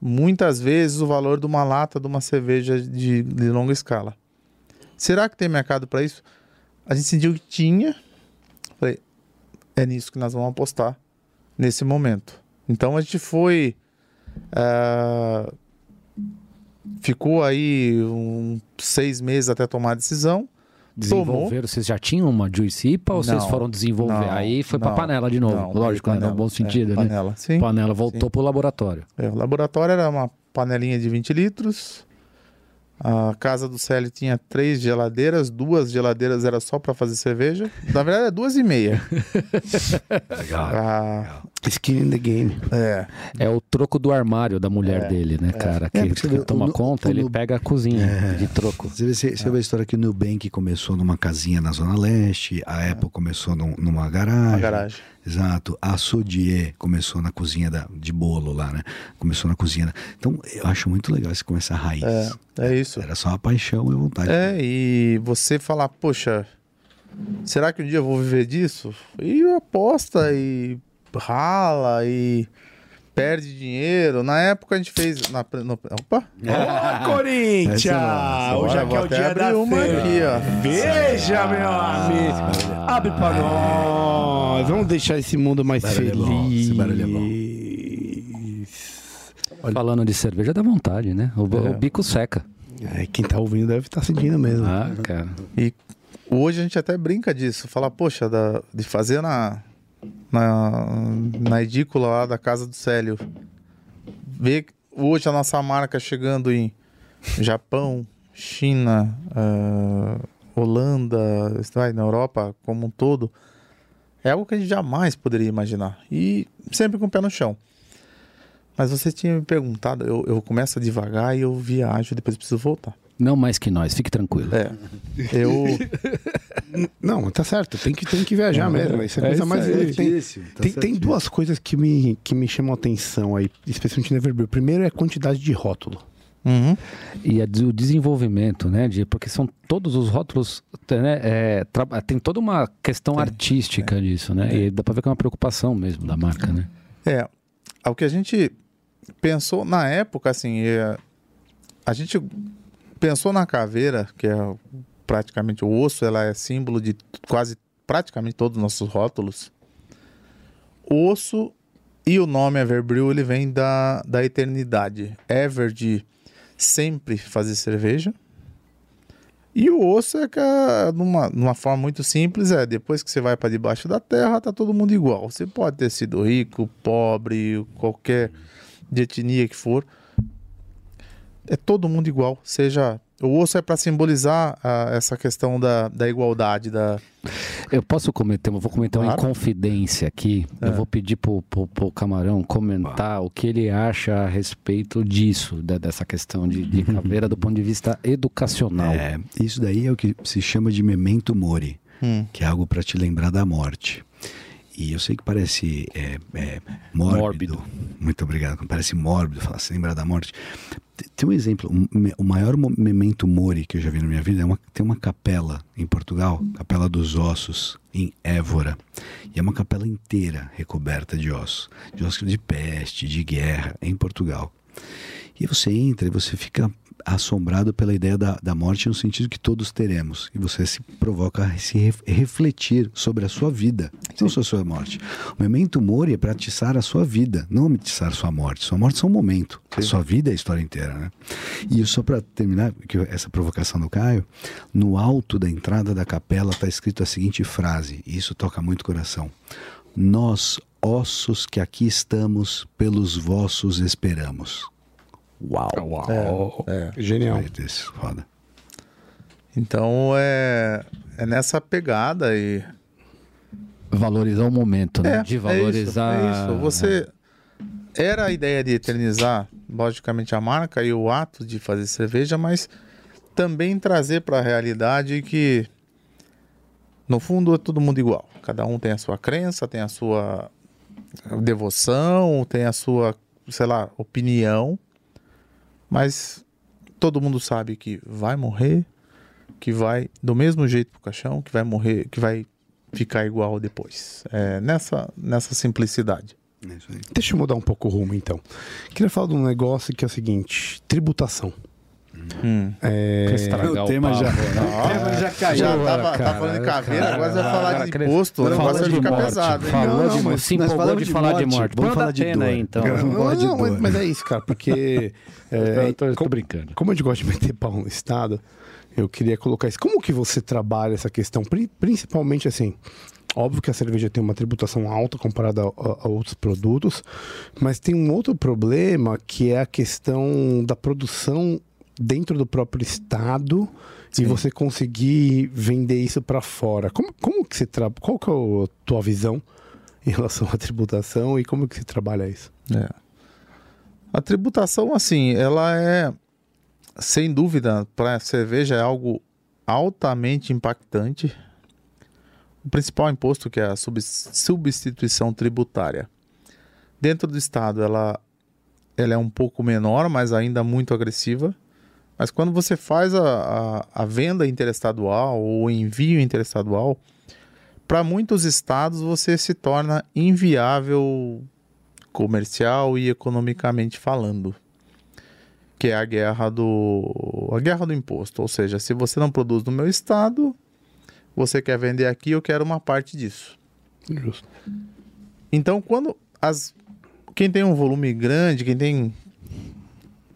muitas vezes o valor de uma lata de uma cerveja de, de longa escala. Será que tem mercado para isso? A gente sentiu que tinha. Falei, é nisso que nós vamos apostar nesse momento. Então a gente foi. ah, ficou aí uns seis meses até tomar a decisão. Tomou. Desenvolveram, vocês já tinham uma Juice IPA ou vocês Não, foram desenvolver? não, Aí foi pra não, panela de novo, não, lógico, né? panela, no bom é, sentido, né? panela, sim. Panela voltou pro laboratório. É, o laboratório era uma panelinha de 20 litros. A casa do Célio tinha três geladeiras, duas geladeiras era só para fazer cerveja. Na verdade, é duas e meia. <laughs> Legal. Ah, Skin in the game. é. É o troco do armário da mulher dele, né, cara? Que, É, que o- toma o- conta, o- ele pega a cozinha de troco. Você vê, você, você vê a história que o Nubank começou numa casinha na Zona Leste, a Apple começou num- numa garagem. Uma garagem. Exato. A Sodier começou na cozinha da, de bolo lá, né? Começou na cozinha. Então, eu acho muito legal esse começar raiz. É, é isso. Era só a paixão e a vontade. É, e você falar, poxa, será que um dia eu vou viver disso? E aposta e rala e perde dinheiro. Na época a gente fez. Na, no, opa! Ô, Corinthians! Essa Hoje Olha, aqui é o dia da uma cena. aqui, ó. Veja, meu amigo! Abre pra nós! Vamos deixar esse mundo mais é bom, feliz. barulho é bom. Falando de cerveja, dá vontade, né? O, o bico seca. É, quem tá ouvindo deve estar sentindo mesmo. Ah, cara. E hoje a gente até brinca disso. Fala, poxa, da- de fazer na, na, na edícula lá da casa do Célio. Ver hoje a nossa marca chegando em Japão, China, ah, Holanda, vai, na Europa como um todo. É algo que a gente jamais poderia imaginar. E sempre com o pé no chão. Mas você tinha me perguntado, eu, eu começo devagar e eu viajo, depois preciso voltar. Não mais que nós, fique tranquilo. É. Eu. <laughs> Não, tá certo. Tem que, tem que viajar mesmo. Isso é, É coisa isso mais. aí. tem, tá tem, duas coisas que me, que me chamam a atenção aí, especialmente no Everbril. Primeiro é a quantidade de rótulo. Uhum. E a, o desenvolvimento, né? De, porque são todos os rótulos, né, é, tra- tem toda uma questão artística disso, né? E dá pra ver que é uma preocupação mesmo da marca, né? É, o que a gente pensou na época, assim, é, a gente pensou na caveira, que é praticamente o osso, ela é símbolo de quase praticamente todos os nossos rótulos. O osso e o nome Everbrew, ele vem da, da eternidade. Ever de sempre fazer cerveja. E o osso é que, é, numa, numa forma muito simples, é depois que você vai para debaixo da terra, tá todo mundo igual. Você pode ter sido rico, pobre, qualquer de etnia que for. É todo mundo igual, seja... O osso é para simbolizar ah, essa questão da, da igualdade, da... Eu posso comentar, eu vou comentar uma Claro. inconfidência aqui. Eu vou pedir pro, pro, pro Camarão comentar o que ele acha a respeito disso, da- dessa questão de, de <laughs> caveira do ponto de vista educacional. É, isso daí é o que se chama de memento mori, Hum. que é algo para te lembrar da morte. E eu sei que parece é, é, mórbido. Mórbido. Muito obrigado. Parece mórbido falar se lembrar da morte. Tem um exemplo, um o maior memento mori que eu já vi na minha vida é uma, tem uma capela em Portugal, Capela dos Ossos, em Évora. E é uma capela inteira recoberta de ossos, de ossos de peste, de guerra, em Portugal. E você entra e você fica assombrado pela ideia da, da morte no sentido que todos teremos. E você se provoca a se ref- refletir sobre a sua vida, não sobre a sua morte. O memento mori é para atiçar a sua vida, não atiçar a sua morte. Sua morte é só um momento. A sua vida é a história inteira, né? E só para terminar, que essa provocação do Caio, no alto da entrada da capela está escrito a seguinte frase, e isso toca muito o coração. Nós, ossos que aqui estamos, pelos vossos esperamos. Uau! Uau. É. Genial. Foi desse, foda. Então é, é nessa pegada e Valorizar o momento, né? É, de é valorizar. isso, é isso. Você era a ideia de eternizar, logicamente, a marca e o ato de fazer cerveja, mas também trazer para a realidade que no fundo é todo mundo igual. Cada um tem a sua crença, tem a sua devoção, tem a sua, sei lá, opinião, mas todo mundo sabe que vai morrer, que vai do mesmo jeito pro caixão, que vai morrer, que vai ficar igual depois. É nessa, nessa simplicidade. É. Deixa eu mudar um pouco o rumo, então. Queria falar de um negócio que é o seguinte: tributação. É, Pra estragar O o, tema papo, já- né? <laughs> O tema já caiu. Já Agora, tava, cara, tava falando de caveira, cara, agora você vai falar cara, de imposto, o falou negócio ficar morte, pesado. Falou Não, de não, se nós empolgou falamos de de falar de morte, vamos falar de dor. aí, então. Não, não, mas, mas é isso, cara, porque. é, <laughs> Eu tô, eu tô como, brincando. como a gente gosta de meter pau no Estado, eu queria colocar isso. Como que você trabalha essa questão? Pri- Principalmente assim. Óbvio que a cerveja tem uma tributação alta comparada a, a- a outros produtos, mas tem um outro problema que é a questão da produção dentro do próprio estado e você conseguir vender isso para fora. Como, como que você trabalha? Qual que é a tua visão em relação à tributação e como que você trabalha isso? É. A tributação, assim, ela é, sem dúvida, para a cerveja é algo altamente impactante. O principal imposto, que é a subs- substituição tributária. Dentro do Estado, ela, ela é um pouco menor, mas ainda muito agressiva. Mas quando você faz a, a, a venda interestadual ou o envio interestadual, para muitos estados você se torna inviável comercial e economicamente falando. Que é a guerra do a guerra do imposto, ou seja, se você não produz no meu estado, você quer vender aqui, eu quero uma parte disso. Justo. Então, quando as quem tem um volume grande, quem tem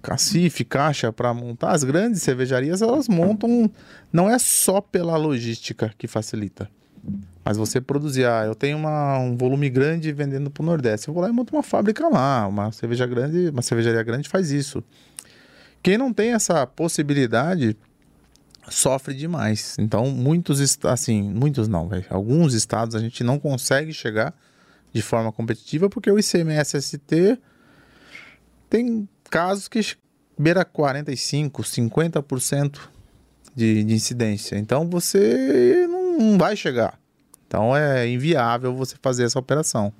cacife, caixa para montar, as grandes cervejarias elas montam não é só pela logística que facilita. Mas você produzir, ah, eu tenho uma, um volume grande vendendo para o Nordeste, eu vou lá e monto uma fábrica lá, uma cerveja grande, uma cervejaria grande faz isso. Quem não tem essa possibilidade sofre demais. Então, muitos assim, muitos não, velho. Alguns estados a gente não consegue chegar de forma competitiva porque o ICMS ST tem casos que beira 45, 50% de, de incidência. Então você não, vai chegar. Então é inviável você fazer essa operação.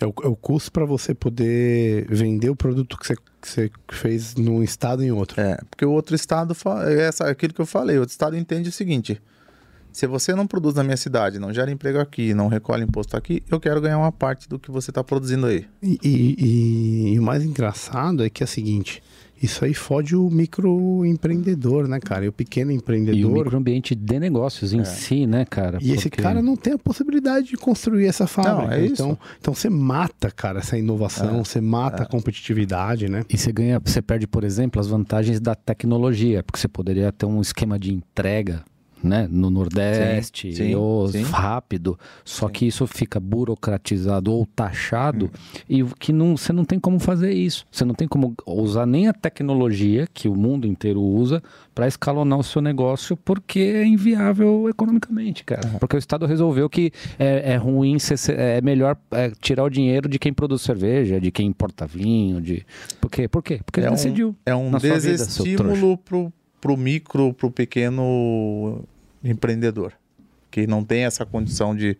É o, é o custo para você poder vender o produto que você, que você fez num estado e em outro. É, porque o outro estado, é essa, aquilo que eu falei, o outro estado entende o seguinte: se você não produz na minha cidade, não gera emprego aqui, não recolhe imposto aqui, eu quero ganhar uma parte do que você está produzindo aí. E, e- e- o mais engraçado é que é o seguinte: isso aí fode o microempreendedor, né, cara? E o pequeno E o empreendedor. microambiente de negócios em si, né, cara? E esse Porque- cara não tem a possibilidade de construir essa fábrica. é isso. então, então você mata, cara, essa inovação, você mata a competitividade, né? E você ganha, você perde, por exemplo, as vantagens da tecnologia, porque você poderia ter um esquema de entrega, né, no Nordeste, Sim, sim, ou sim. rápido. Só que isso fica burocratizado ou taxado e que não, você não tem como fazer isso. Você não tem como usar nem a tecnologia que o mundo inteiro usa para escalonar o seu negócio, porque é inviável economicamente, cara. Porque o Estado resolveu que é, é ruim, é melhor é, tirar o dinheiro de quem produz cerveja, de quem importa vinho, de por quê? Por quê? Porque ele É um, decidiu. é um vida, desestímulo pro, pro micro, pro pequeno empreendedor, que não tem essa condição de,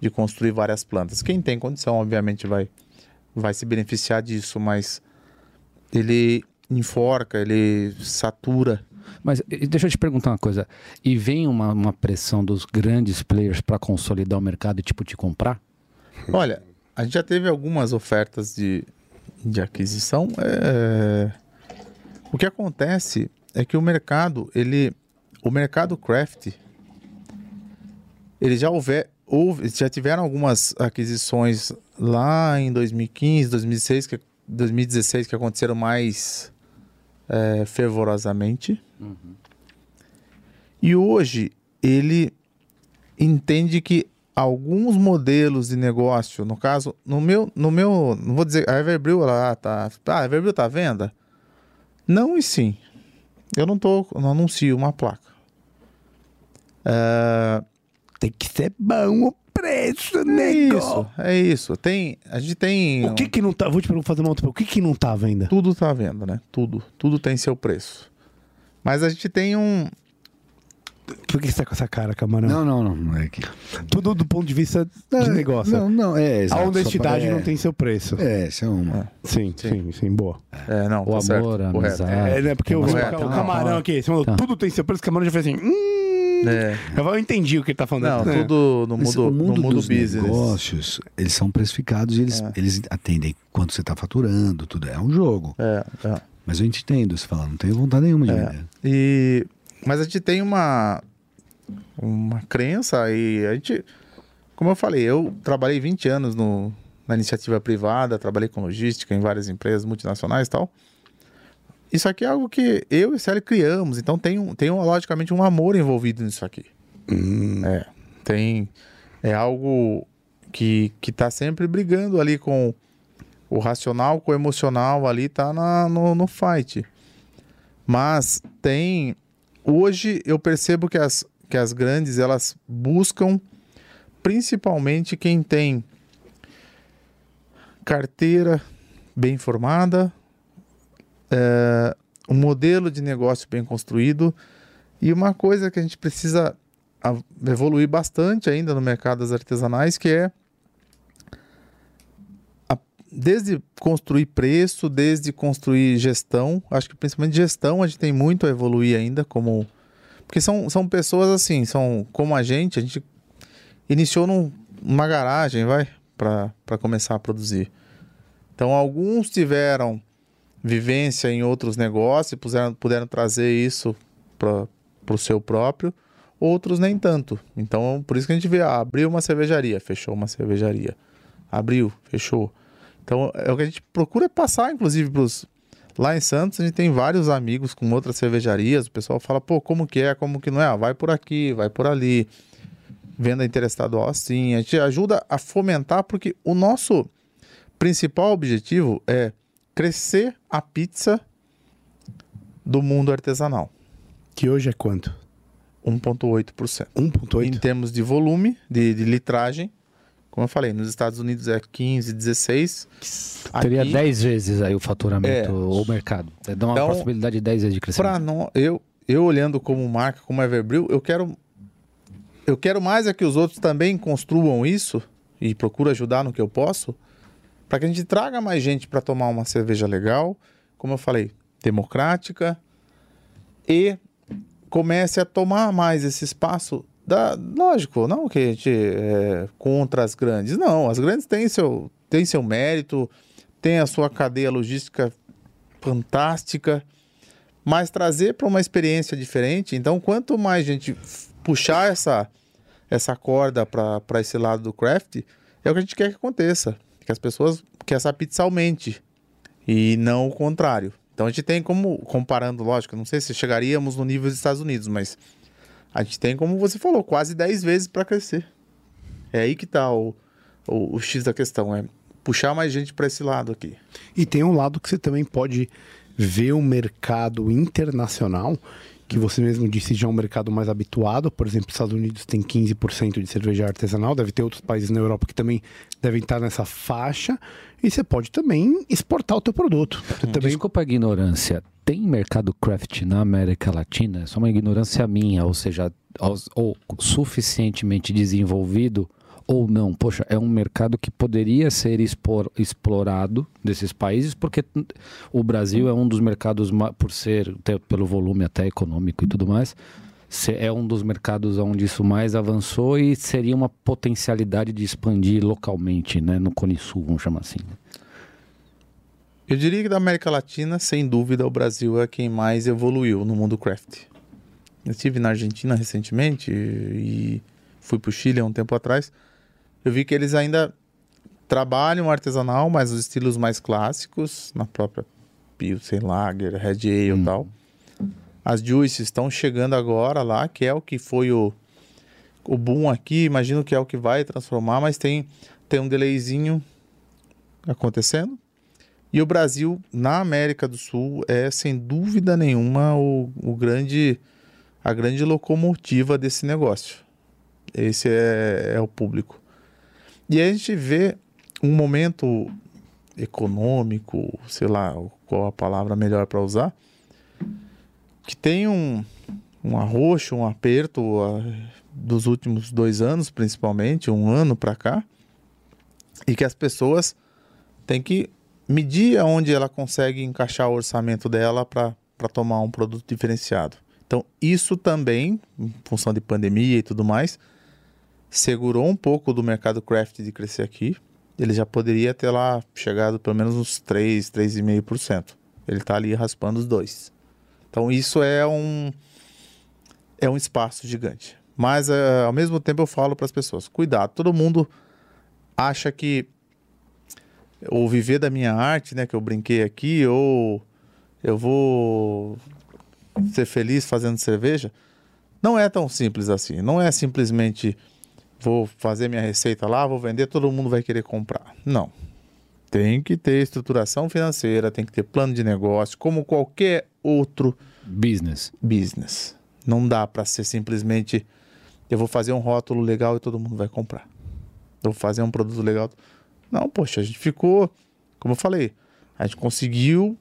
de construir várias plantas. Quem tem condição, obviamente, vai, vai se beneficiar disso, mas ele enforca, ele satura. Mas deixa eu te perguntar uma coisa. E vem uma, uma pressão dos grandes players para consolidar o mercado e tipo te comprar? Olha, a gente já teve algumas ofertas de, de aquisição. é, O que acontece é que o mercado, ele, o mercado craft, ele já houver, houve, já tiveram algumas aquisições lá em 2015, 2016, que, 2016 que aconteceram mais é, fervorosamente. E hoje ele entende que alguns modelos de negócio, no caso, no meu, no meu, não vou dizer, a Everbrew ela tá, ah, a Everbrew tá à venda? Não e sim. Eu não tô, não anuncio uma placa. É, Tem que ser bom o preço, é né? isso, é isso. Tem, a gente tem O que que não tá. Vou te perguntar, fazer uma outra pergunta. O que que não tá à venda? tudo tá à venda, né? Tudo, tudo tem seu preço. Mas a gente tem um, Por que você tá com essa cara, camarão? Não, não, não. não é que... Tudo do ponto de vista de negócio. Não, não, é. a exato, só honestidade pra- não tem seu preço. É, isso é uma. Sim, sim, sim, boa. é, não, O tá certo, amor, a correto. amizade. É, né? Porque o, Correto. o camarão aqui, você falou, Tá. tudo tem seu preço, o camarão já fez assim. Hum, É. eu entendi o que ele tá falando. Não, É. tudo no mundo, mundo no mundo dos business. negócios, eles são precificados e eles, É. eles atendem quanto você está faturando, tudo. É um jogo. É, é. Mas eu entendo, você fala, não tenho vontade nenhuma de É. vender. E, mas a gente tem uma, uma crença e a gente, como eu falei, eu trabalhei 20 anos no, na iniciativa privada, trabalhei com logística em várias empresas multinacionais e tal. Isso aqui é algo que eu e Célio criamos, então tem, um, tem um, logicamente um amor envolvido nisso aqui. É, tem, é algo que, que tá sempre brigando ali com o racional, com o emocional ali, tá na, no, no fight. Mas tem. Hoje eu percebo que as, que as grandes elas buscam principalmente quem tem carteira bem formada, é, um modelo de negócio bem construído e uma coisa que a gente precisa evoluir bastante ainda no mercado das artesanais, que é a- desde construir preço, desde construir gestão, acho que principalmente gestão a gente tem muito a evoluir ainda como porque são, são pessoas assim, são como a gente, a gente iniciou num- numa garagem, vai, para começar a produzir. Então, alguns tiveram vivência em outros negócios e puseram, puderam trazer isso para o seu próprio, outros nem tanto. Então, por isso que a gente vê, ah, abriu uma cervejaria, fechou uma cervejaria. Abriu, fechou. Então, é o que a gente procura passar, inclusive, pros... Lá em Santos, a gente tem vários amigos com outras cervejarias. O pessoal fala, pô, como que é, como que não é? Ah, vai por aqui, vai por ali. Venda interestadual assim. A gente ajuda a fomentar, porque o nosso principal objetivo é crescer a pizza do mundo artesanal. Que hoje é quanto? 1,8%. 1,8? Em termos de volume, de, de litragem, como eu falei, nos Estados Unidos é 15, 16. Teria Aqui, 10 vezes aí o faturamento, É. ou mercado. É, Dá uma Então, possibilidade de 10 vezes de crescimento. Pra não, eu, eu olhando como marca, como Everbril, eu quero eu quero mais é que os outros também construam isso e procuro ajudar no que eu posso, para que a gente traga mais gente para tomar uma cerveja legal, como eu falei, democrática e comece a tomar mais esse espaço da, lógico, não que a gente é contra as grandes, não, as grandes têm seu têm seu mérito, têm a sua cadeia logística fantástica, mas trazer para uma experiência diferente. Então, quanto mais gente f- puxar essa, essa corda para esse lado do craft, é o que a gente quer que aconteça. Que as pessoas, que essa pizza aumente e não o contrário. Então, a gente tem como, comparando, lógico, não sei se chegaríamos no nível dos Estados Unidos, mas a gente tem, como você falou, quase 10 vezes para crescer. É aí que está o, o, o X da questão, é puxar mais gente para esse lado aqui. E tem um lado que você também pode ver o mercado internacional, que você mesmo disse já é um mercado mais habituado. Por exemplo, os Estados Unidos tem 15% de cerveja artesanal, deve ter outros países na Europa que também devem estar nessa faixa. E você pode também exportar o teu produto. Você também Desculpa a ignorância. Tem mercado craft na América Latina? É só uma ignorância minha, ou seja, ou suficientemente desenvolvido ou não. Poxa, é um mercado que poderia ser expor- explorado desses países, porque o Brasil é um dos mercados, por ser, pelo volume até econômico e tudo mais, é um dos mercados onde isso mais avançou e seria uma potencialidade de expandir localmente, né, no Cone Sul, vamos chamar assim. Eu diria que da América Latina, sem dúvida, o Brasil é quem mais evoluiu no mundo craft. Eu estive na Argentina recentemente e fui para o Chile há um tempo atrás. Eu vi que eles ainda trabalham artesanal, mas os estilos mais clássicos, na própria Pilsen, Lager, Red Ale e tal. As Juices estão chegando agora lá, que é o que foi o, o boom aqui. Imagino que é o que vai transformar, mas tem, tem um delayzinho acontecendo. E o Brasil, na América do Sul, é sem dúvida nenhuma o, o grande, a grande locomotiva desse negócio. Esse é, é o público. E aí a gente vê um momento econômico, sei lá qual a palavra melhor para usar, que tem um, um arroxo, um aperto ah, dos últimos dois anos, principalmente, um ano para cá, e que as pessoas têm que medir aonde ela consegue encaixar o orçamento dela para tomar um produto diferenciado. Então, isso também, em função de pandemia e tudo mais, segurou um pouco do mercado craft de crescer aqui. Ele já poderia ter lá chegado pelo menos uns 3, 3,5%. Ele está ali raspando os dois. Então, isso é um, é um espaço gigante. Mas, eh, ao mesmo tempo, eu falo para as pessoas: cuidado, todo mundo acha que ou viver da minha arte, né, que eu brinquei aqui, ou eu vou ser feliz fazendo cerveja, não é tão simples assim. Não é simplesmente vou fazer minha receita lá, vou vender, todo mundo vai querer comprar. Não. Tem que ter estruturação financeira, tem que ter plano de negócio, como qualquer outro Business. business. Não dá para ser simplesmente eu vou fazer um rótulo legal e todo mundo vai comprar. Eu vou fazer um produto legal. Não, poxa, a gente ficou, como eu falei, a gente conseguiu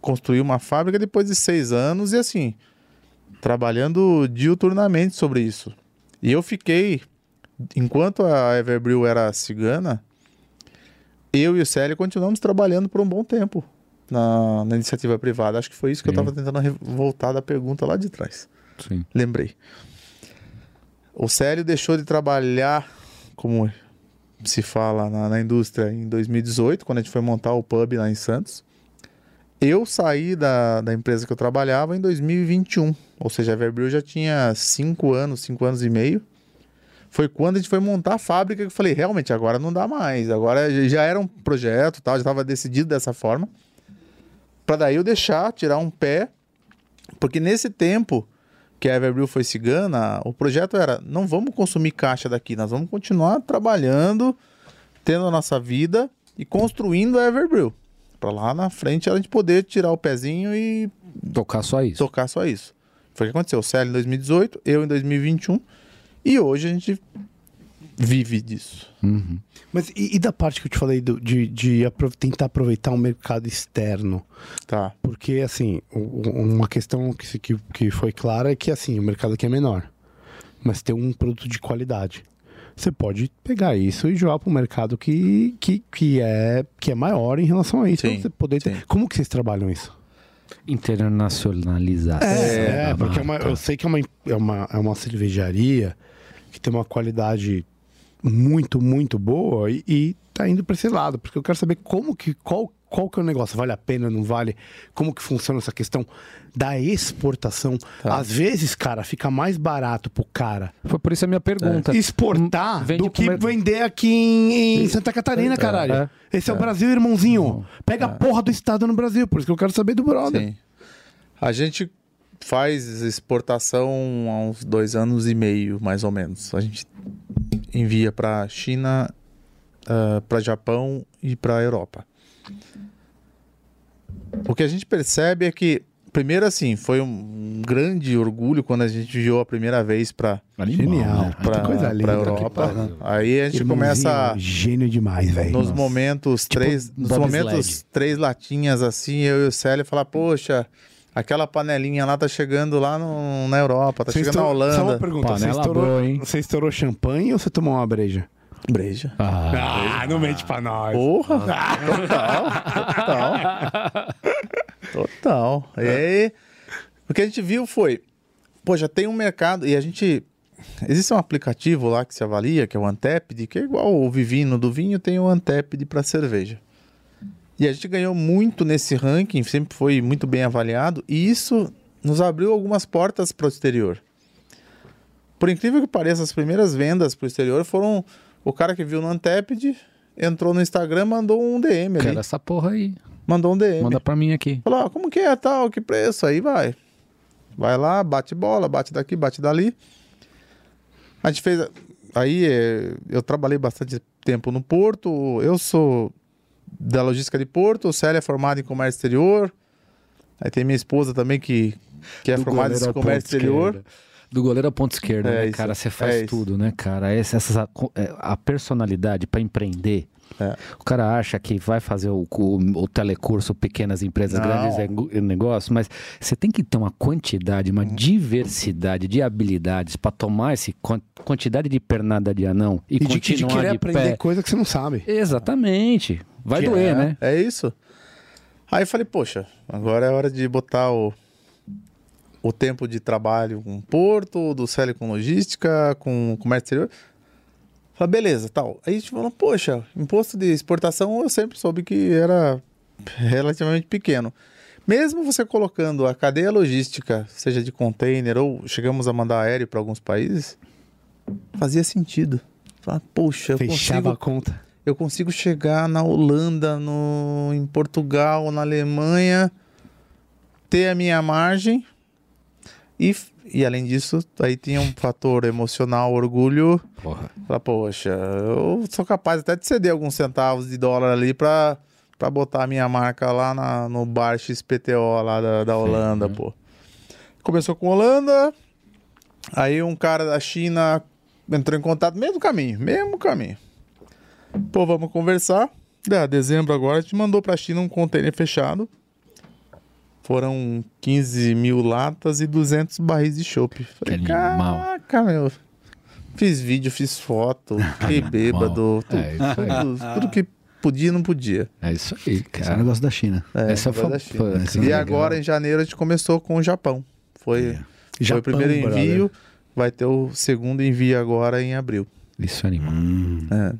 construir uma fábrica depois de seis anos e assim, trabalhando diuturnamente sobre isso. E eu fiquei, enquanto a Everbrew era cigana, eu e o Célio continuamos trabalhando por um bom tempo na, na iniciativa privada. Acho que foi isso que eu Sim. estava tentando voltar da pergunta lá de trás. Sim. Lembrei. O Célio deixou de trabalhar, como se fala na, na indústria, em 2018, quando a gente foi montar o pub lá em Santos. Eu saí da, da empresa que eu trabalhava em 2021. Ou seja, a Everbrew já tinha cinco anos, cinco anos e meio. Foi quando a gente foi montar a fábrica que eu falei, realmente, agora não dá mais. Agora já era um projeto, tal, já estava decidido dessa forma. Para daí eu deixar, tirar um pé. Porque nesse tempo que a Everbrew foi cigana, o projeto era, não vamos consumir caixa daqui, nós vamos continuar trabalhando, tendo a nossa vida e construindo a Everbrew. Para lá na frente a gente poder tirar o pezinho e Tocar só isso. tocar só isso. Foi o que aconteceu. O Célio em 2018, eu em 2021. E hoje a gente vive disso. Uhum. Mas e, e da parte que eu te falei do- de, de apro- tentar aproveitar o mercado externo? Tá. Porque, assim, uma questão que, que, que foi clara é que, assim, o mercado aqui é menor. Mas tem um produto de qualidade. Você pode pegar isso e jogar para um mercado que, que, que, é, que é maior em relação a isso. Sim, você poder ter-. Como que vocês trabalham isso? Internacionalizar. É, Ah, porque é uma- tá. eu sei que é uma, é, uma, é uma cervejaria que tem uma qualidade muito, muito boa e, e tá indo para esse lado. Porque eu quero saber como que, qual, qual que é o negócio, vale a pena, não vale? Como que funciona essa questão da exportação? Tá. Às vezes, cara, fica mais barato pro cara Foi por isso a minha pergunta. exportar Vende do que vender aqui em, em Santa Catarina, caralho. é, Esse é, o Brasil, irmãozinho. Pega a porra do estado no Brasil, por isso que eu quero saber do brother. Sim. A gente faz exportação há uns dois anos e meio, mais ou menos. A gente envia para China, para Japão e para Europa. O que a gente percebe é que, primeiro assim, foi um grande orgulho quando a gente enviou a primeira vez para Genial. né? Para que Europa. Aí a gente Irmãozinho, começa a Gênio demais, velho. nos Nossa. momentos três, nos momentos três latinhas assim, eu e o Célio falar, poxa, aquela panelinha lá tá chegando lá no- na Europa, tá Você chegando na estourou- Só uma Holanda. pergunta, você Panela estourou, boa, hein? você estourou champanhe ou você tomou uma breja? Breja. Ah, Ah, não mente pra nós. Porra! Total, total. Total. E aí, o que a gente viu foi, poxa, tem um mercado, e a gente. Existe um aplicativo lá que se avalia, que é o Antepid, que é igual o Vivino do vinho, tem o Antepid para cerveja. E a gente ganhou muito nesse ranking, sempre foi muito bem avaliado, e isso nos abriu algumas portas para o exterior. Por incrível que pareça, as primeiras vendas para o exterior foram o cara que viu no Antepid, entrou no Instagram, mandou um DM ali. quero essa porra aí. Mandou um DM. Manda pra mim aqui. Falou, ó, como que é tal, que preço? Aí vai. Vai lá, bate bola, bate daqui, bate dali. A gente fez. Aí é, eu trabalhei bastante tempo no Porto. Eu sou da logística de Porto, o Célia é formado em comércio exterior. Aí tem minha esposa também que, que é Do formada em comércio exterior. esquerda. Do goleiro ao ponto esquerdo, É né, isso, cara? Você faz é isso. tudo, né, cara? Essa, essa, é, a personalidade pra empreender. É. O cara acha que vai fazer o, o, o telecurso Pequenas Empresas, Não. Grandes Negócios, mas você tem que ter uma quantidade, uma diversidade de habilidades pra tomar essa quantidade de pernada de anão e, E de, de continuar querer de aprender pé. coisa que você não sabe. Exatamente. Vai Que doer, é. né? É isso. Aí eu falei, poxa, agora é hora de botar o, o tempo de trabalho com Porto, do Célio com logística, com comércio exterior. Falei, beleza, tal. Aí a gente falou, poxa, imposto de exportação eu sempre soube que era relativamente pequeno. Mesmo você colocando a cadeia logística, seja de container ou chegamos a mandar aéreo para alguns países, fazia sentido. Falar, poxa, eu Fechava consigo a conta. Eu consigo chegar na Holanda, no, em Portugal, na Alemanha, ter a minha margem e, e além disso, aí tinha um fator emocional, orgulho. Porra. Falar, poxa, eu sou capaz até de ceder alguns centavos de dólar ali para para botar a minha marca lá na, no bar XPTO lá da, da Holanda, pô. Começou com Holanda, aí um cara da China entrou em contato, mesmo caminho, mesmo caminho. Pô, vamos conversar. É, dezembro agora a gente mandou pra China um container fechado. Foram 15 mil latas e 200 barris de chopp. Falei, Que animal. caraca, meu. Fiz vídeo, fiz foto, <laughs> fiquei bêbado. Tudo, É isso aí. tudo, tudo que podia não podia. É isso aí, Esse é o cara. negócio da China. É, Essa foi- da China. foi- é E legal. agora, em janeiro, a gente começou com o Japão. Foi, foi Japão, o primeiro brother. envio. vai ter o segundo envio agora em abril. Isso é animal. Hum. É.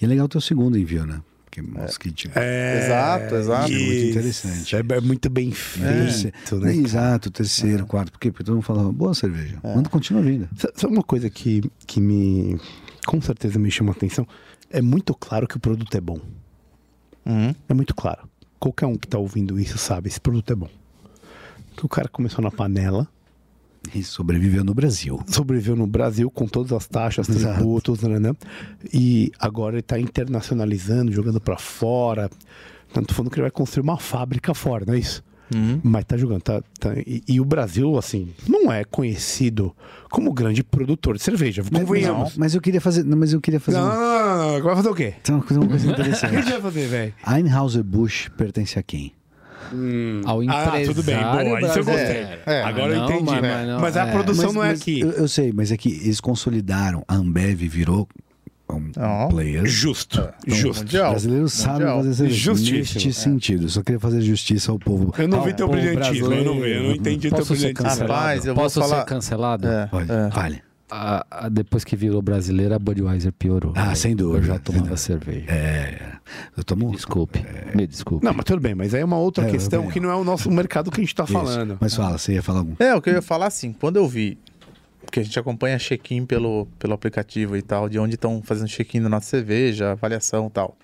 E é legal o teu segundo envio, né? Porque mostra que tipo. Exato, exato. Isso é muito interessante. É, é muito bem feito, né? É, Exato, terceiro, quarto. Por quê? Porque todo mundo fala, boa cerveja. Manda, continua vindo. Sabe uma coisa que, que me. Com certeza me chama a atenção? É muito claro que o produto é bom. Uhum. É muito claro. Qualquer um que tá ouvindo isso sabe, esse produto é bom. Que o cara começou na panela, E sobreviveu no Brasil. sobreviveu no Brasil com todas as taxas, Exato. tributos, né, né? e agora ele tá internacionalizando, jogando pra fora. Tanto falando que ele vai construir uma fábrica fora, não é isso? Uhum. Mas tá jogando. Tá, tá- e, e o Brasil, assim, não é conhecido como grande produtor de cerveja. Convenhamos. Mas, mas eu queria fazer. Não, mas eu queria fazer. Não, uma- não, não, não, não. Vai fazer o quê? Tem uma coisa, coisa <laughs> O que a interessante. gente vai fazer, velho? Anheuser-Busch pertence a quem? Ao Ah, empresário tudo bem. Boa, isso eu gostei. brasileiro. É, Agora eu não, entendi. mas- Mas, mas não, a é. produção Mas- não é mas aqui. Eu, eu sei, mas é que eles consolidaram. A Ambev virou um Ó. player. Justo. Justo. O Mundial. brasileiro sabe Mundial. fazer. Justíssimo. Neste sentido. Eu só queria fazer justiça ao povo. Eu não Ao vi teu povo brilhantismo, eu não vi, eu não entendi teu Posso ser brilhantismo. Rapaz, eu vou Posso falar- ser cancelado? É, Pode, é. Vale. A- a- depois que virou brasileira, a Budweiser piorou. Ah, Eu- sem dúvida, Eu já tomava dúvida. cerveja. É. Eu tomo. Desculpe, me desculpe. Não, mas tudo bem, mas aí é uma outra É, questão que não é o nosso mercado que a gente tá Isso. falando. Mas fala, você ia falar algum. É, o que eu ia falar assim, quando eu vi, porque a gente acompanha check-in pelo, pelo aplicativo e tal, de onde estão fazendo check-in na nossa cerveja, avaliação e tal.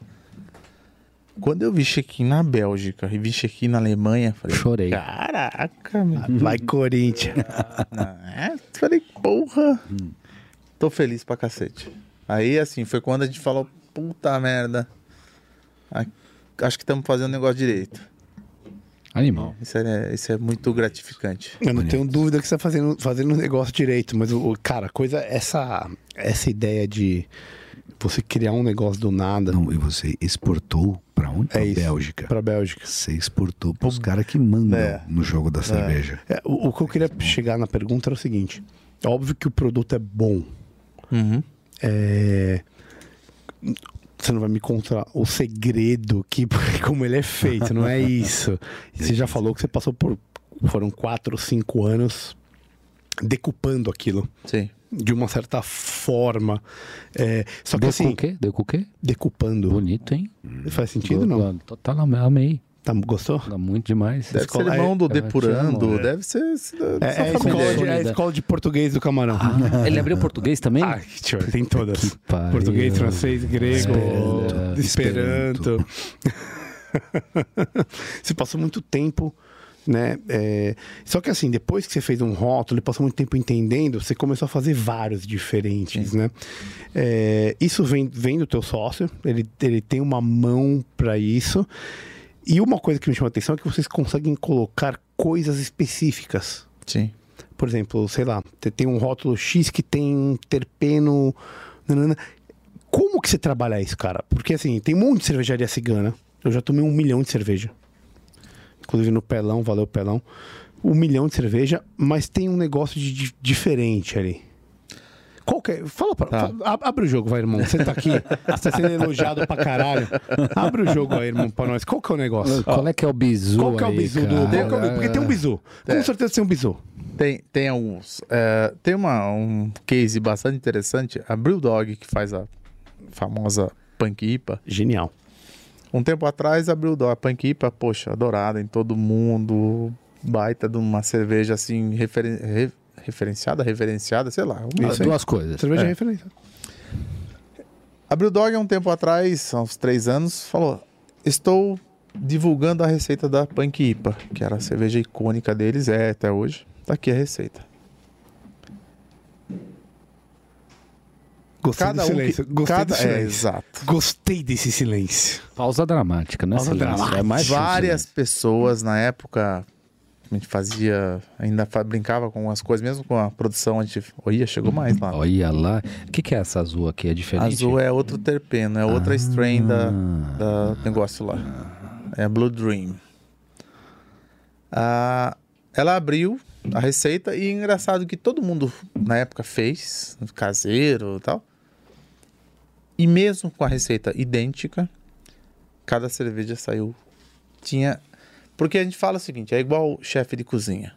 Quando eu vi check-in na Bélgica e vi check-in na Alemanha, falei, Chorei. caraca, meu. Vai, Corinthians. É, falei, porra. Tô feliz pra cacete. Aí, assim, foi quando a gente falou, puta merda. Acho que estamos fazendo o negócio direito. Animal. Isso é, isso é muito gratificante. Eu não tenho dúvida que você tá fazendo, fazendo o negócio direito, mas, o, o- cara, coisa, essa, essa ideia de você criar um negócio do nada Não, e você exportou pra onde? Pra é isso. Bélgica. Pra Bélgica. Você exportou pros caras que mandam É. no jogo da cerveja. É, o, o que eu queria chegar na pergunta era o seguinte: é óbvio que o produto é bom. Uhum. É, Você não vai me contar o segredo que <laughs> como ele é feito, não é <laughs> isso. Você já falou que você passou por foram quatro, cinco anos decupando aquilo Sim. De uma certa forma. É, só que assim, com o quê? Deu com o quê? decupando. Bonito, hein? Faz sentido não? Total, amei. Tá, gostou? Tá muito demais. Deve Escola- ser irmão do é, Depurando, amo, é. deve ser. É, é, escola de, é a escola de português do camarão. Ah, ele abriu português também? Ah, tio, tem todas. Português, francês, grego, Esperanto. esperanto. você <laughs> passou muito tempo, né? é, Só que assim, depois que você fez um rótulo e passou muito tempo entendendo, você começou a fazer vários diferentes, né? É, isso vem, vem do teu sócio, ele, ele tem uma mão para isso. E uma coisa que me chama a atenção é que vocês conseguem colocar coisas específicas. Sim. Por exemplo, sei lá, tem um rótulo X que tem um terpeno. nanana. Como que você trabalha isso, cara? Porque assim, tem um monte de cervejaria cigana. Eu já tomei um milhão de cerveja. Inclusive no Pelão, valeu Pelão. Um milhão de cerveja, mas tem um negócio de, de- diferente ali. Qual que é? Fala pra. Tá. fala- abre o jogo, vai, irmão. Você tá aqui, <laughs> você tá sendo elogiado pra caralho. Abre o jogo aí, irmão, pra nós. Qual que é o negócio? Qual é que é o bizu Qual que é o aí, bizu do. cara? é? Porque tem um bizu. Com É. certeza tem um bizu. Tem, tem alguns. É, tem uma, um case bastante interessante. A Brewdog, que faz a famosa Punk IPA. Genial. Um tempo atrás, a Brewdog, a Punk IPA, poxa, adorada em todo mundo. Baita de uma cerveja assim, referen- re- referenciada, reverenciada, sei lá. uma- Isso. Duas coisas. Cerveja É. é. referência. A Brewdog, há um tempo atrás, há uns três anos, falou: Estou divulgando a receita da Punk IPA, que era a cerveja icônica deles, é até hoje. Tá aqui a receita. Gostei Cada do um silêncio. que, Gostei cada, é, silêncio. exato. Gostei desse silêncio. Pausa dramática, né? Pausa Silêncio. dramática. É mais Várias pessoas na época a gente fazia, ainda brincava com as coisas, mesmo com a produção, a gente olha, chegou mais lá. Olha lá. O que, que é essa azul aqui? É diferente? Azul é outro terpeno, é outra strain da, da negócio lá. É Blue Dream. Ah, ela abriu a receita e engraçado que todo mundo na época fez, caseiro e tal. E mesmo com a receita idêntica, cada cerveja saiu. Tinha. Porque a gente fala o seguinte: é igual chefe de cozinha.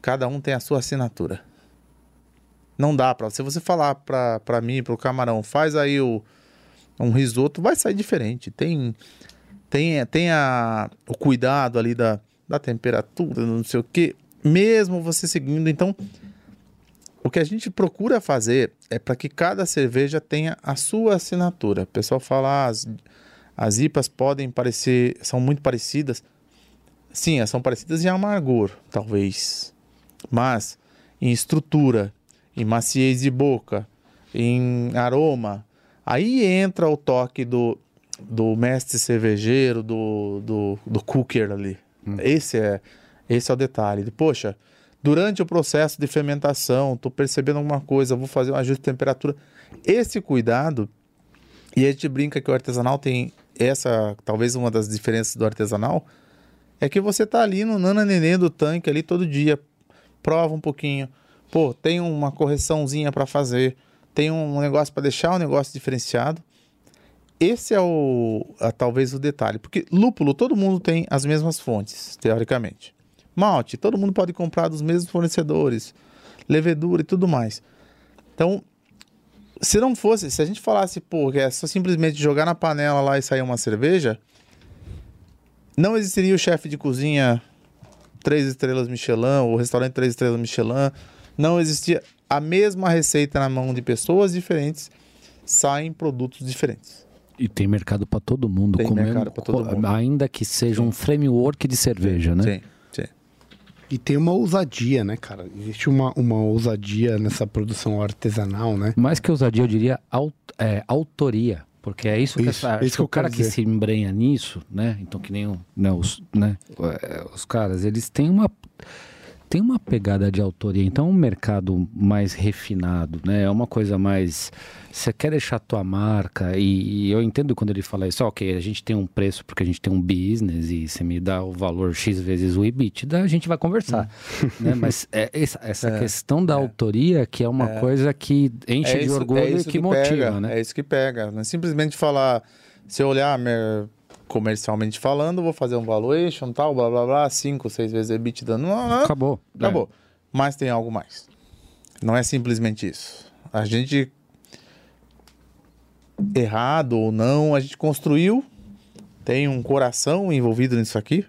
Cada um tem a sua assinatura. Não dá pra. Se você falar pra mim, pro camarão, faz aí o, um risoto, vai sair diferente. Tem, tem, tem a, o cuidado ali da, da temperatura, não sei o quê. Mesmo você seguindo. Então, o que a gente procura fazer é para que cada cerveja tenha a sua assinatura. O pessoal fala, ah, as, as IPAs podem parecer, são muito parecidas. Sim, elas são parecidas em amargor, talvez. Mas em estrutura, em maciez de boca, em aroma, aí entra o toque do, do mestre cervejeiro, do, do, do cooker ali. Esse, é, esse é o detalhe. Poxa, durante o processo de fermentação, estou percebendo alguma coisa, vou fazer um ajuste de temperatura. Esse cuidado, e a gente brinca que o artesanal tem essa, talvez uma das diferenças do artesanal, é que você tá ali no nananenê do tanque ali todo dia, prova um pouquinho, pô, tem uma correçãozinha para fazer, tem um negócio para deixar o negócio diferenciado. Esse é o, a, talvez o detalhe, porque lúpulo todo mundo tem as mesmas fontes, teoricamente. Malte, todo mundo pode comprar dos mesmos fornecedores, levedura e tudo mais. Então, se não fosse, se a gente falasse, pô, que é só simplesmente jogar na panela lá e sair uma cerveja, não existiria o chefe de cozinha três estrelas Michelin, ou restaurante três estrelas Michelin, não existia a mesma receita na mão de pessoas diferentes, saem produtos diferentes. E tem mercado para todo mundo. Tem mercado pra todo mundo. Ainda que seja um framework de cerveja, né? Sim. E tem uma ousadia, né, cara? Existe uma, uma ousadia nessa produção artesanal, né? Mais que ousadia, eu diria au- é, autoria. Porque é isso que, Isso, essa- isso acho que o cara quero que dizer. se embrenha nisso, né? Então que nem o- né, os, né, é, os caras, eles têm uma tem uma pegada de autoria. Então um mercado mais refinado, né? É uma coisa mais você quer deixar a tua marca e, e eu entendo quando ele fala isso, ok, a gente tem um preço porque a gente tem um business e você me dá o valor X vezes o EBITDA, a gente vai conversar, né? Mas <laughs> é essa, essa É, questão da autoria que é uma coisa que enche de isso- orgulho e que, motiva, pega, né? É isso que pega. Não é simplesmente falar, se eu olhar mer- comercialmente falando, vou fazer um valuation, tal, blá blá blá, cinco, seis vezes EBITDA. Não, não, Acabou. Acabou. Mas tem algo mais. Não é simplesmente isso. A gente, errado ou não, a gente construiu, tem um coração envolvido nisso aqui,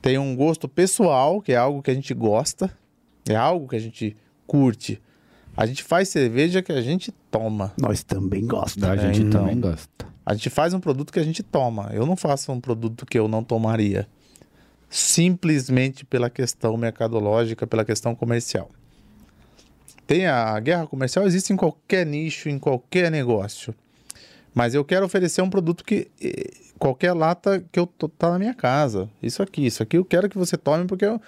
tem um gosto pessoal, que é algo que a gente gosta, é algo que a gente curte. A gente faz cerveja que a gente toma. Nós também gostamos. A gente então. também gosta. A gente faz um produto que a gente toma. Eu não faço um produto que eu não tomaria. Simplesmente pela questão mercadológica, pela questão comercial. Tem a guerra comercial, existe em qualquer nicho, em qualquer negócio. Mas eu quero oferecer um produto que qualquer lata que eu tô, tá na minha casa. Isso aqui, isso aqui eu quero que você tome porque eu,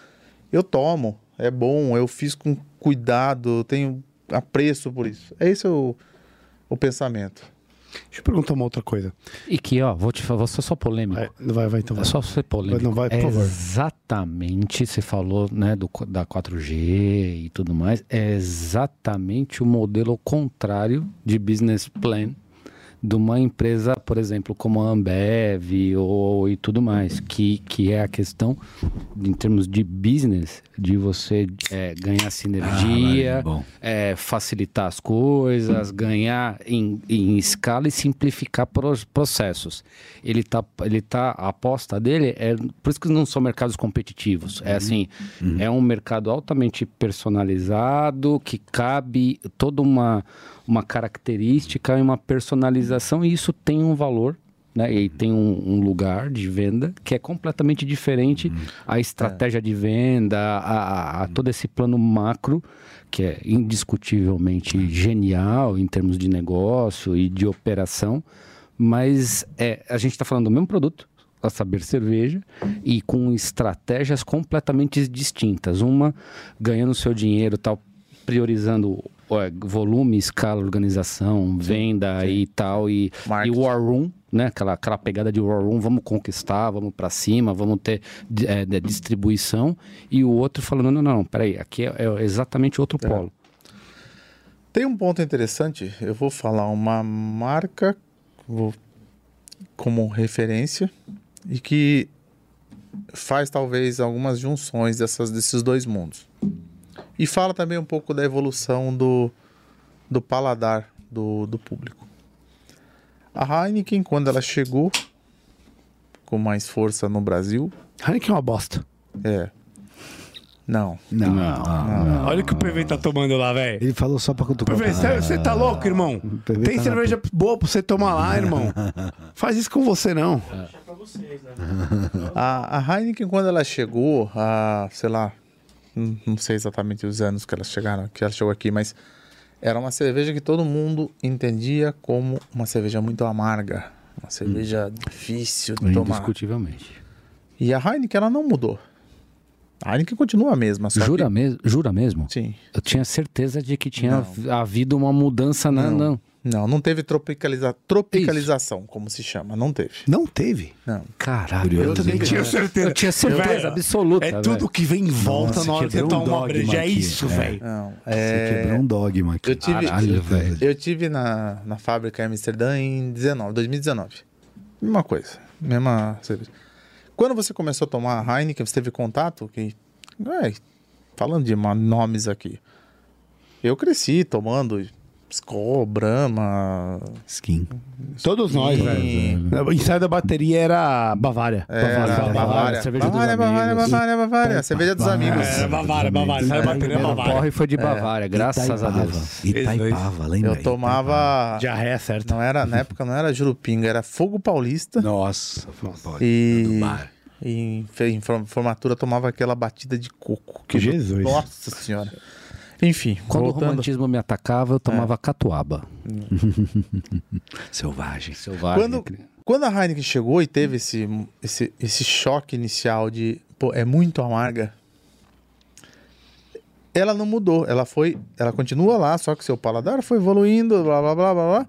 eu tomo. É bom, eu fiz com cuidado, eu tenho apreço por isso. É esse o, o pensamento. Deixa eu perguntar uma outra coisa. E que, ó, vou te falar, vou ser só polêmico. É, vai, vai, então É vai. só ser polêmico. Não vai, por é favor. exatamente, você falou, né, do, da 4G e tudo mais, é exatamente o modelo contrário de business plan de uma empresa, por exemplo, como a Ambev ou, e tudo mais, que, que é a questão, em termos de business, de você é, ganhar sinergia, Ah, é, facilitar as coisas, ganhar em, em escala e simplificar processos. Ele tá, ele tá, a aposta dele é por isso que não são mercados competitivos. É assim, é um mercado altamente personalizado que cabe toda uma uma característica e uma personalização e isso tem um valor. Né? E tem um, um lugar de venda que é completamente diferente a estratégia de venda, a, a- a todo esse plano macro que é indiscutivelmente genial em termos de negócio e de operação, mas é, a gente está falando do mesmo produto, a saber cerveja, e com estratégias completamente distintas. Uma ganhando seu dinheiro, tal, priorizando volume, escala, organização, venda e tal, e, e. War Room, né? Aquela, aquela pegada de War Room, vamos conquistar, vamos para cima, vamos ter é, distribuição, e o outro falando, não, não, não, peraí, aqui é, é exatamente outro polo. Tem um ponto interessante, eu vou falar uma marca vou, como referência e que faz talvez algumas junções dessas, desses dois mundos. E fala também um pouco da evolução do, do paladar do, do público. A Heineken, quando ela chegou com mais força no Brasil, Heineken é uma bosta. é. Não. Não, não, não. Olha o que o PV tá tomando lá, velho. Ele falou só pra cutucar. PV, o você, tá louco, irmão? PV Tem tá cerveja boa pra você tomar lá, irmão. <laughs> Faz isso com você, não. A, a Heineken, quando ela chegou, a, sei lá, não não sei exatamente os anos que ela chegaram, que ela chegou aqui, mas era uma cerveja que todo mundo entendia como uma cerveja muito amarga, uma cerveja difícil de tomar. Indiscutivelmente. E a Heineken, ela não mudou. A Heineken continua a mesma, Jura, que... mes jura mesmo? Sim. Eu tinha certeza de que tinha havido uma mudança na. Não. Não. Não, não teve tropicaliza... tropicalização, como se chama. Não teve. Não teve. Não. Caralho. Eu também tinha certeza. Eu tinha certeza Velho, absoluta. É tudo velho. que vem em volta Nossa, na hora que você toma um uma breja. É isso, É. velho. Não. Você É... quebrou um dogma aqui. Eu tive- Caralho, velho. Eu tive na, na fábrica em Amsterdã em 19, 2019. Mesma coisa. Mesma cerveja. Quando você começou a tomar a Heineken, você teve contato? Que, é, falando de nomes aqui. Eu cresci tomando Skol, Brahma. Skin. Todos nós, velho. O ensaio da bateria era Bavária. Era Bavária. cerveja dos Bavária, Bavária, amigos. Bavária, Bavária. A cerveja dos Bavária. amigos. É, Bavária, Bavária. Ensaio da bateria é Bavária. porre foi de Bavária, graças a. Deus. Itaipava, lembra? Eu tomava. Diarreia certa. Não era, na época não era Jurupinga, era Fogo Paulista. Nossa. Pode. E, Do bar. e em, formatura tomava aquela batida de coco. Que Jesus. Nossa senhora. Enfim, Quando o voltando. romantismo me atacava, eu tomava catuaba. <laughs> Selvagem. Selvagem. Quando, quando a Heineken chegou e teve esse, esse, esse choque inicial de, pô, é muito amarga, ela não mudou. Ela foi, ela continua lá, só que seu paladar foi evoluindo, blá blá blá blá blá.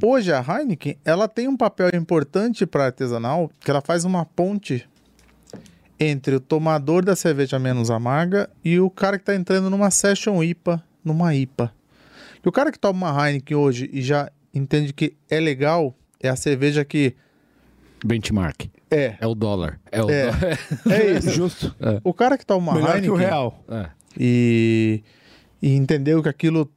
Hoje a Heineken, ela tem um papel importante para artesanal, que ela faz uma ponte entre o tomador da cerveja menos amarga e o cara que está entrando numa session IPA, numa IPA. E o cara que toma uma Heineken hoje e já entende que é legal, é a cerveja que Benchmark. é. É o dólar. É o É. dólar. É <laughs> isso. Justo. O cara que toma uma Melhor que Heineken o real. É. e, e entendeu que aquilo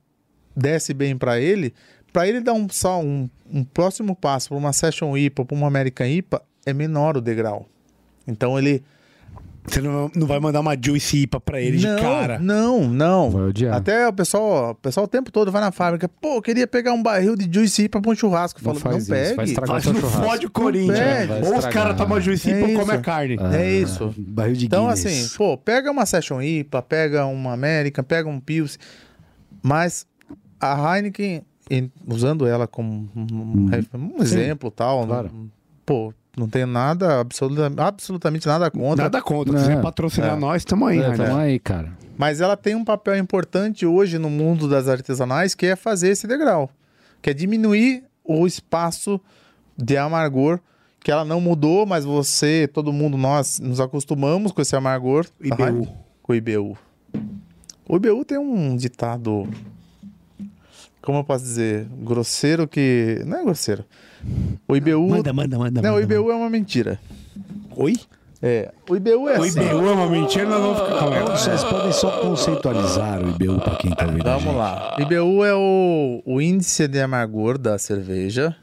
desce bem para ele, para ele dar um, só um, um próximo passo para uma Session IPA, para uma American IPA, é menor o degrau. Então ele Você não, não vai mandar uma Juicy IPA pra ele não, de cara. Não, não. Vai odiar. Até o pessoal, o pessoal o tempo todo vai na fábrica. Pô, eu queria pegar um barril de Juicy para um churrasco. Não Falo, faz não isso, vai pegue. seu não churrasco. fode o Corinthians. Vai Ou os caras tomam Juicy É IPA e isso. comem a carne. É isso. Barril de Então, Guinness. assim, pô, pega uma Session IPA, pega uma American, pega um Pils, mas a Heineken, usando ela como um, um exemplo tal, claro. não- pô, não tenho nada, absoluta, absolutamente nada contra, Nada contra. Não. Se quiser patrocinar É. nós, tamo aí, É, né? tamo aí, cara. mas ela tem um papel importante hoje no mundo das artesanais, que é fazer esse degrau, que é diminuir o espaço de amargor, que ela não mudou, mas você, todo mundo, nós nos acostumamos com esse amargor. IBU. Com o IBU. O IBU tem um ditado, como eu posso dizer, grosseiro que... Não é grosseiro. O IBU... Manda, manda, manda. não, o manda, IBU é uma mentira. manda. Oi? É, o IBU é O assim. IBU é uma mentira, nós vamos ficar... Calma. Vocês podem só conceitualizar o IBU para quem tá ouvindo. a Vamos gente. lá. IBU é o, o índice de amargor da cerveja.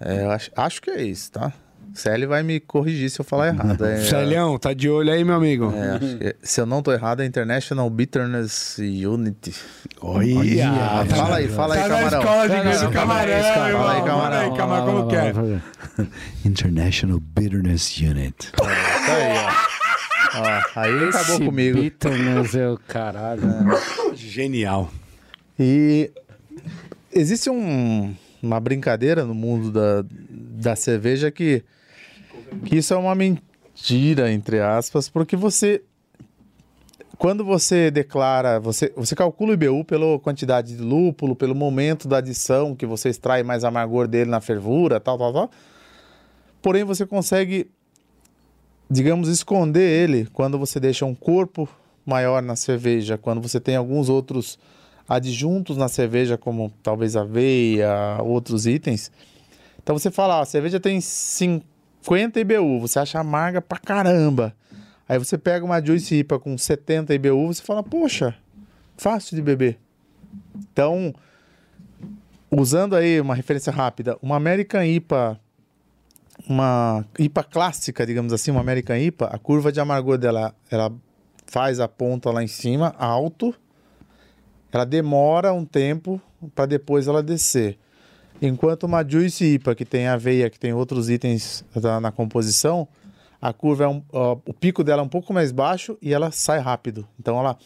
É, eu acho, acho que é isso, tá? Célio vai me corrigir se eu falar errado. <laughs> É, Celião, tá de olho aí, meu amigo. é, acho que- se eu não tô errado, é International Bitterness Unity. Olha. Fala aí, fala aí, camarão. escola de inglês fala aí, camarão. Fala aí, camarão, como que é? International Bitterness Unit. Tá aí, ó. Ó, aí acabou Esse comigo. Bitterness é o caralho. Genial. E existe um- uma brincadeira no mundo da, da cerveja que, que isso é uma mentira, entre aspas, porque você. Quando você declara, você, você calcula o IBU pela quantidade de lúpulo, pelo momento da adição que você extrai mais amargor dele na fervura, tal, tal, tal. Porém, você consegue, digamos, esconder ele quando você deixa um corpo maior na cerveja, quando você tem alguns outros adjuntos na cerveja, como talvez aveia, outros itens. Então você fala, ó, a cerveja tem 50 IBU, você acha amarga pra caramba. Aí você pega uma Juice IPA com 70 IBU, você fala, poxa, fácil de beber. Então, usando aí uma referência rápida, uma American IPA, uma IPA clássica, digamos assim, uma American IPA, a curva de amargor dela, ela faz a ponta lá em cima, alto, ela demora um tempo para depois ela descer. Enquanto uma Juice IPA, que tem aveia, que tem outros itens na, composição, a curva é um, ó, o pico dela é um pouco mais baixo e ela sai rápido. Então ela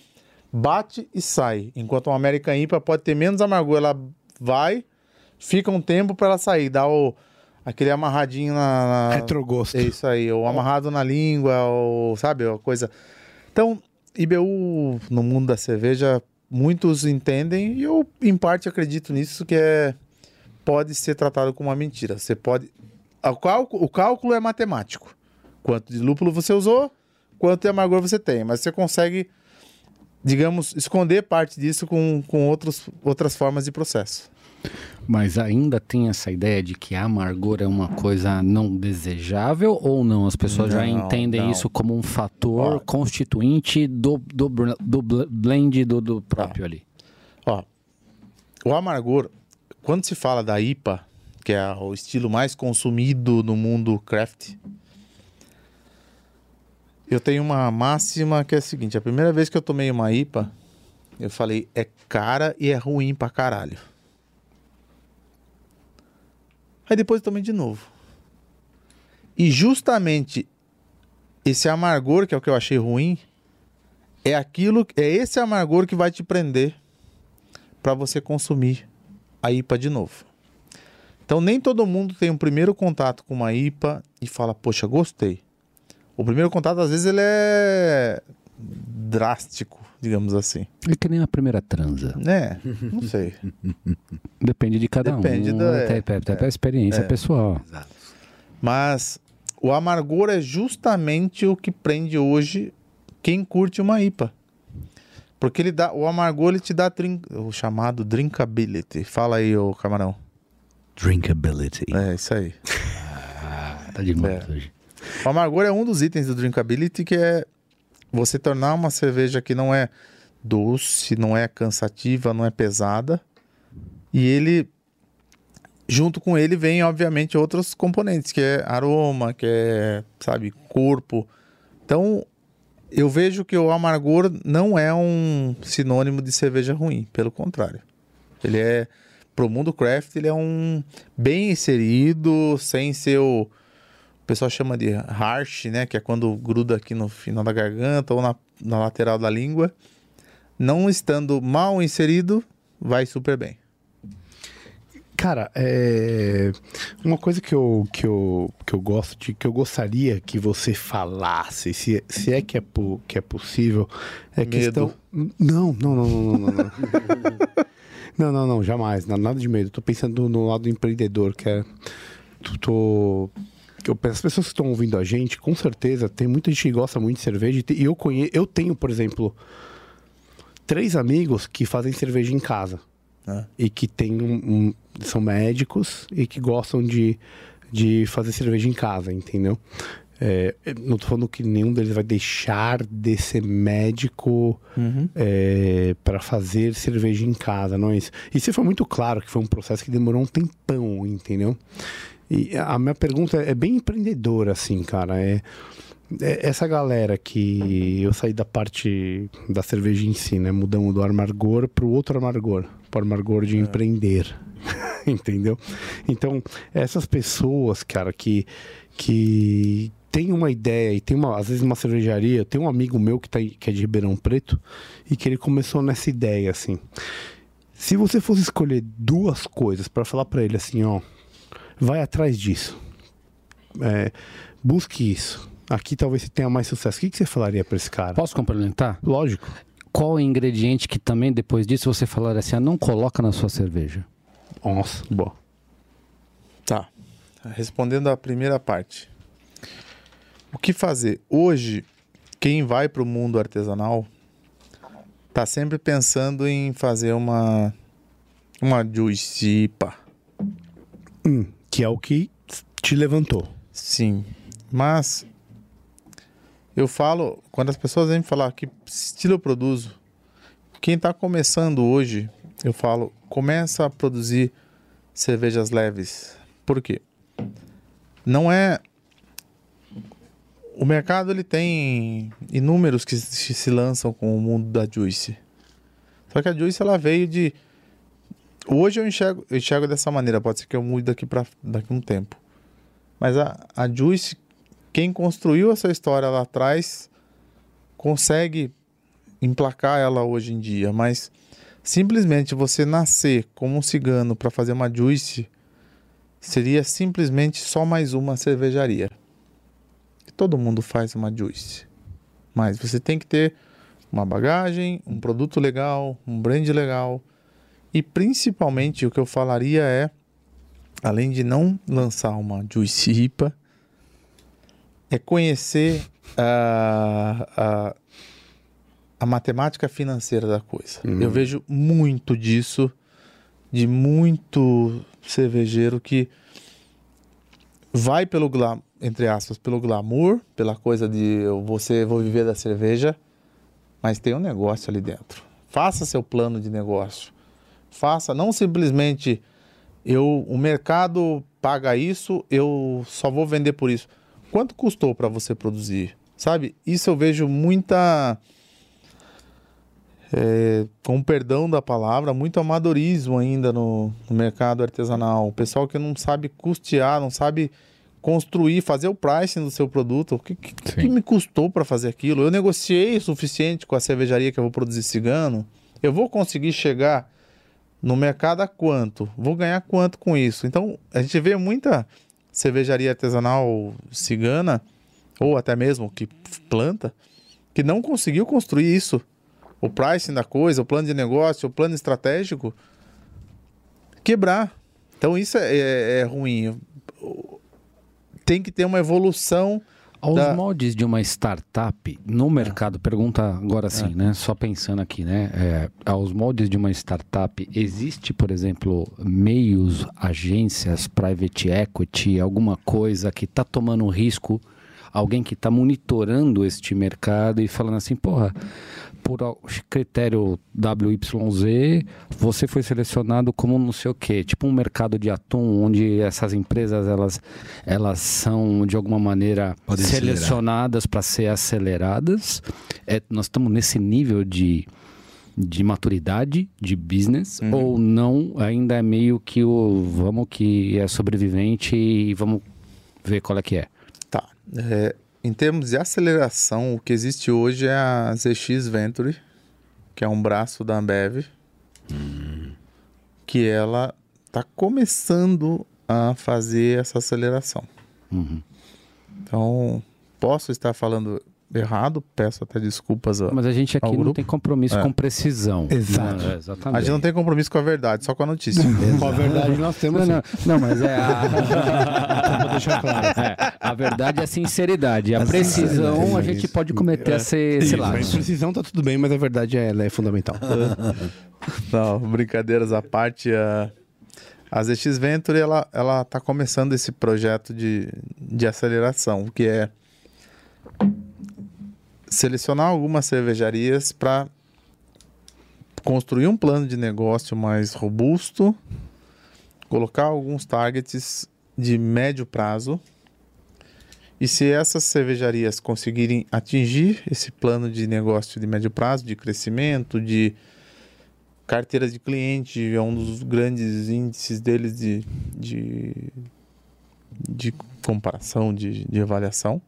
bate e sai. Enquanto uma American IPA pode ter menos amargor, ela vai, fica um tempo para ela sair, dá o aquele amarradinho na, na... Retrogosto. É isso aí, ou amarrado na língua, ou sabe, uma coisa. Então, IBU no mundo da cerveja, muitos entendem e eu em parte acredito nisso que é pode ser tratado como uma mentira. Você pode o cálculo, o cálculo é matemático. Quanto de lúpulo você usou, quanto de amargor você tem, mas você consegue digamos, esconder parte disso com, com outros, outras formas de processo. Mas ainda tem essa ideia de que a amargor é uma coisa não desejável ou não? As pessoas já Não, entendem não. isso como um fator Ó. constituinte do, do, do bl- blend do, do próprio ali. Ó, o amargor, quando se fala da IPA, que é o estilo mais consumido no mundo craft, eu tenho uma máxima que é a seguinte: a primeira vez que eu tomei uma IPA, eu falei, é cara e é ruim pra caralho. Aí depois eu tomei de novo. E justamente esse amargor, que é o que eu achei ruim, é aquilo, é esse amargor que vai te prender para você consumir a IPA de novo. Então nem todo mundo tem um primeiro contato com uma IPA e fala, poxa, gostei. O primeiro contato às vezes ele é drástico, digamos assim. É que nem a primeira transa. Né? Não sei. <laughs> Depende de cada Depende um. da- até, até, até a experiência pessoal. Mas o amargor é justamente o que prende hoje quem curte uma IPA. Porque ele dá, o amargor ele te dá trin- o chamado drinkability. Fala aí, ô camarão. Drinkability. É isso aí. Tá demais É. hoje. O amargor é um dos itens do drinkability que é você tornar uma cerveja que não é doce, não é cansativa, não é pesada. E ele junto com ele vem obviamente outros componentes, que é aroma, que é, sabe, corpo. Então, eu vejo que o amargor não é um sinônimo de cerveja ruim, pelo contrário. Ele é pro mundo craft, ele é um bem inserido, sem ser o o pessoal chama de harsh, né? Que é quando gruda aqui no final da garganta ou na, na lateral da língua. Não estando mal inserido, vai super bem. Cara, é... uma coisa que eu, que, eu, que eu gosto de, que eu gostaria que você falasse, se, se é que é, po- que é possível, é Medo. questão. Não, não, não, não, não, não. não. <laughs> não, não, jamais. na- Nada de medo. Tô pensando no lado empreendedor, que é. Tô. eu- As pessoas que estão ouvindo a gente, com certeza, tem muita gente que gosta muito de cerveja. e eu conheço, eu tenho, por exemplo, três amigos que fazem cerveja em casa né? e que tem um, um- são médicos e que gostam de, de fazer cerveja em casa, entendeu? É, não tô falando que nenhum deles vai deixar de ser médico para fazer cerveja em casa, não é isso? Isso foi muito claro que foi um processo que demorou um tempão, entendeu? E a minha pergunta é bem empreendedora, assim, cara. É, é essa galera que eu saí da parte da cerveja em si, né? Mudamos do amargor para o outro amargor, amargor de empreender. <laughs> Entendeu? Então, essas pessoas, cara, que, que tem uma ideia e tem uma, às vezes uma cervejaria, tem um amigo meu que, tá, que é de Ribeirão Preto e que ele começou nessa ideia, assim. Se você fosse escolher duas coisas para falar para ele assim, ó, vai atrás disso. É, busque isso. Aqui talvez você tenha mais sucesso. O que, que você falaria para esse cara? Posso complementar? Lógico. Qual ingrediente que também depois disso você falaria assim, ah, não coloca na sua cerveja? Nossa, boa. Tá. Respondendo a primeira parte. O que fazer? Hoje, quem vai para o mundo artesanal tá sempre pensando em fazer uma uma juice IPA. Hum, que é o que te levantou. Sim, mas Eu falo, quando as pessoas vêm falar que estilo eu produzo, quem está começando hoje, eu falo, começa a produzir cervejas leves. Por quê? Não é o mercado ele tem inúmeros que se lançam com o mundo da Juice. Só que a Juice ela veio de hoje eu enxergo, eu enxergo dessa maneira, pode ser que eu mude daqui para daqui um tempo. Mas a, a Juice, quem construiu essa história lá atrás, consegue emplacar ela hoje em dia. Mas simplesmente você nascer como um cigano para fazer uma Juice seria simplesmente só mais uma cervejaria. Todo mundo faz uma Juice. Mas você tem que ter uma bagagem, um produto legal, um brand legal. E principalmente o que eu falaria é além de não lançar uma Juice IPA, é conhecer a, a, a matemática financeira da coisa. Eu vejo muito disso, de muito cervejeiro que vai pelo glam, entre aspas, pelo glamour, pela coisa de eu você vou viver da cerveja, mas tem um negócio ali dentro. Faça seu plano de negócio. Faça não simplesmente eu o mercado paga isso, eu só vou vender por isso. Quanto custou para você produzir? Sabe? Isso eu vejo muita é, com perdão da palavra, muito amadorismo ainda no, no mercado artesanal. O pessoal que não sabe custear, não sabe construir, fazer o pricing do seu produto. O que, que, que me custou para fazer aquilo? Eu negociei o suficiente com a cervejaria que eu vou produzir cigano? Eu vou conseguir chegar no mercado a quanto? Vou ganhar quanto com isso? Então, a gente vê muita cervejaria artesanal cigana, ou até mesmo que planta, que não conseguiu construir isso. O pricing da coisa, o plano de negócio, o plano estratégico, quebrar. Então, isso é, é, é ruim. Tem que ter uma evolução Aos da- moldes de uma startup no mercado, pergunta agora sim, né? Só pensando aqui, né? É, aos moldes de uma startup, existe, por exemplo, meios, agências, private equity, alguma coisa que está tomando risco, alguém que está monitorando este mercado e falando assim, porra, por critério WYZ, você foi selecionado como não sei o quê, tipo um mercado de atum, onde essas empresas elas, elas são de alguma maneira Podem selecionadas para ser aceleradas. É, nós estamos nesse nível de, de maturidade de business ou não? Ainda é meio que o vamos que é sobrevivente e vamos ver qual é que é. Tá. É, em termos de aceleração, o que existe hoje é a ZX Venture, que é um braço da Ambev, que ela está começando a fazer essa aceleração. Uhum. Então, posso estar falando errado, peço até desculpas. A, Mas a gente aqui Ao não tem compromisso É. com precisão. Exato. É, a exatamente. gente não tem compromisso com a verdade, só com a notícia. <laughs> Com a verdade nós temos. Não, não, não, mas é a, <laughs> Vou deixar claro. é, a verdade é a sinceridade. A, A precisão sinceridade, a gente isso. pode cometer esse, esse Isso, lado. a imprecisão tá tudo bem, mas a verdade é, ela é fundamental. <laughs> Não, brincadeiras à parte, a, a ZX Venture ela ela está começando esse projeto de, de aceleração, que é selecionar algumas cervejarias para construir um plano de negócio mais robusto, colocar alguns targets de médio prazo. E se essas cervejarias conseguirem atingir esse plano de negócio de médio prazo, de crescimento, de carteira de cliente é um dos grandes índices deles de, de, de comparação, de, de avaliação.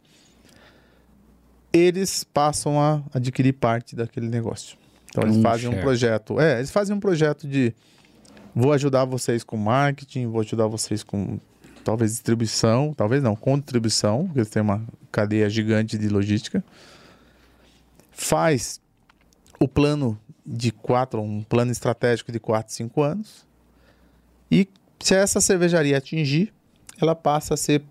Eles passam a adquirir parte daquele negócio. Então eles Um fazem um projeto. É, eles fazem um projeto de vou ajudar vocês com marketing, vou ajudar vocês com talvez distribuição, talvez não, com distribuição, porque eles têm uma cadeia gigante de logística. Faz o plano de quatro, um plano estratégico de 4, 5 anos. E se essa cervejaria atingir, ela passa a ser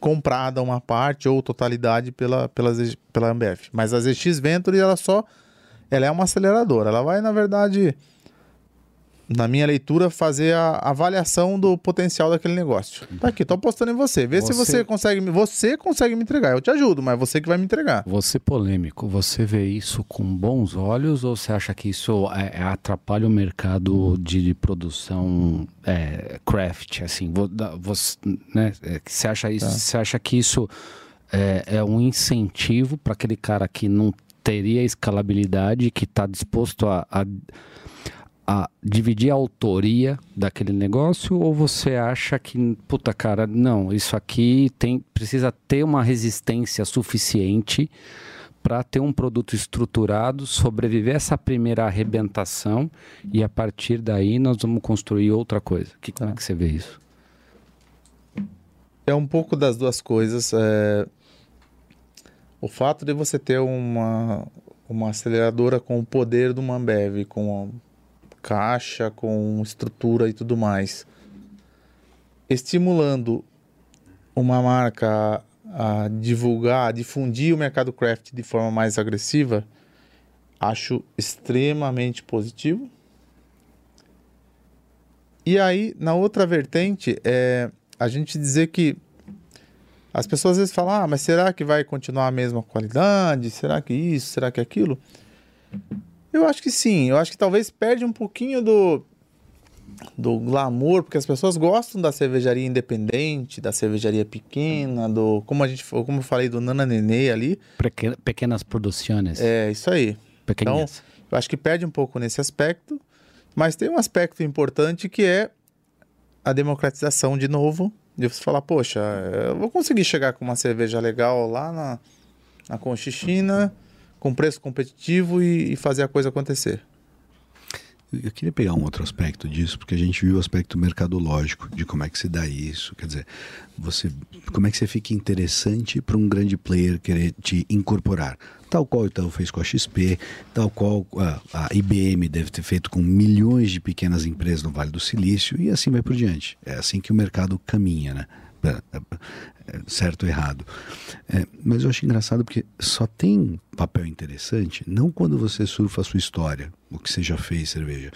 comprada uma parte ou totalidade pela, pela, pela Ambev. Mas a ZX Venture, ela só ela é uma aceleradora. Ela vai, na verdade, na minha leitura, fazer a avaliação do potencial daquele negócio. Tá aqui, tô apostando em você. Vê se Você- você consegue, você consegue me entregar. Eu te ajudo, mas você que vai me entregar. Você polêmico, você vê isso com bons olhos ou você acha que isso é, é, atrapalha o mercado de produção é, craft? Assim, você, né? é, Você acha isso? Você acha que isso é, é um incentivo para aquele cara que não teria escalabilidade, que está disposto a, a, a dividir a autoria daquele negócio? Ou você acha que, puta cara, não, isso aqui tem, precisa ter uma resistência suficiente para ter um produto estruturado, sobreviver a essa primeira arrebentação e a partir daí nós vamos construir outra coisa? Que, Como é que você vê isso? É um pouco das duas coisas. é, O fato de você ter uma, uma aceleradora com o poder do Mambev, com caixa, com estrutura e tudo mais, estimulando uma marca a divulgar, a difundir o mercado craft de forma mais agressiva, acho extremamente positivo. E aí, na outra vertente, é a gente dizer que as pessoas às vezes falam, ah, mas será que vai continuar a mesma qualidade? Será que isso? Será que aquilo? Eu acho que sim. Eu acho que talvez perde um pouquinho do, do glamour, porque as pessoas gostam da cervejaria independente, da cervejaria pequena, do como a gente, como eu falei do Nana Nenê ali. Peque- Pequenas produções. É isso aí. pequenas. Eu acho que perde um pouco nesse aspecto, mas tem um aspecto importante que é a democratização de novo. De você falar, poxa, eu vou conseguir chegar com uma cerveja legal lá na, na Conchichina, com preço competitivo e, e fazer a coisa acontecer. Eu queria pegar um outro aspecto disso, porque a gente viu o aspecto mercadológico de como é que se dá isso. Quer dizer, você, como é que você fica interessante para um grande player querer te incorporar? Tal qual o fez com a XP, tal qual a, a IBM deve ter feito com milhões de pequenas empresas no Vale do Silício, e assim vai por diante. É assim que o mercado caminha, né? É, é, é, certo ou errado. É, mas eu acho engraçado porque só tem papel interessante não quando você surfa a sua história, o que você já fez cerveja,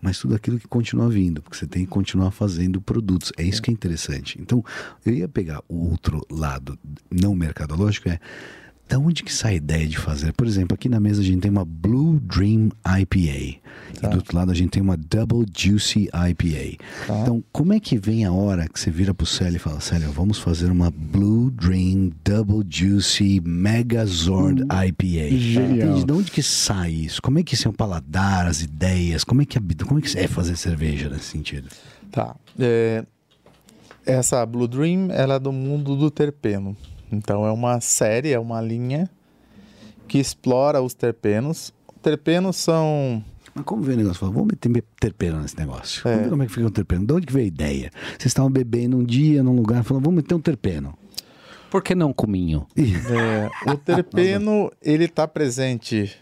mas tudo aquilo que continua vindo, porque você tem que continuar fazendo produtos. É isso que é interessante. Então, eu ia pegar o outro lado não mercadológico, é da onde que sai a ideia de fazer? Por exemplo, aqui na mesa a gente tem uma Blue Dream IPA. E do outro lado a gente tem uma Double Juicy IPA. Então, como é que vem a hora que você vira pro Célio e fala, Célio, vamos fazer uma Blue Dream Double Juicy Megazord IPA? Genial. Entende? De onde que sai isso? Como é que isso é o paladar, as ideias? Como é que, como é, que é fazer cerveja nesse sentido? Tá. É, essa Blue Dream, ela é do mundo do terpeno. Então é uma série, é uma linha que explora os terpenos. Terpenos são Mas como vem o negócio? Fala, vamos meter terpeno nesse negócio. É. Vamos ver como é que fica o terpeno. De onde que veio a ideia? Vocês estavam bebendo um dia num lugar, falando, vamos meter um terpeno. Por que não cominho? É, o terpeno, <laughs> ele está presente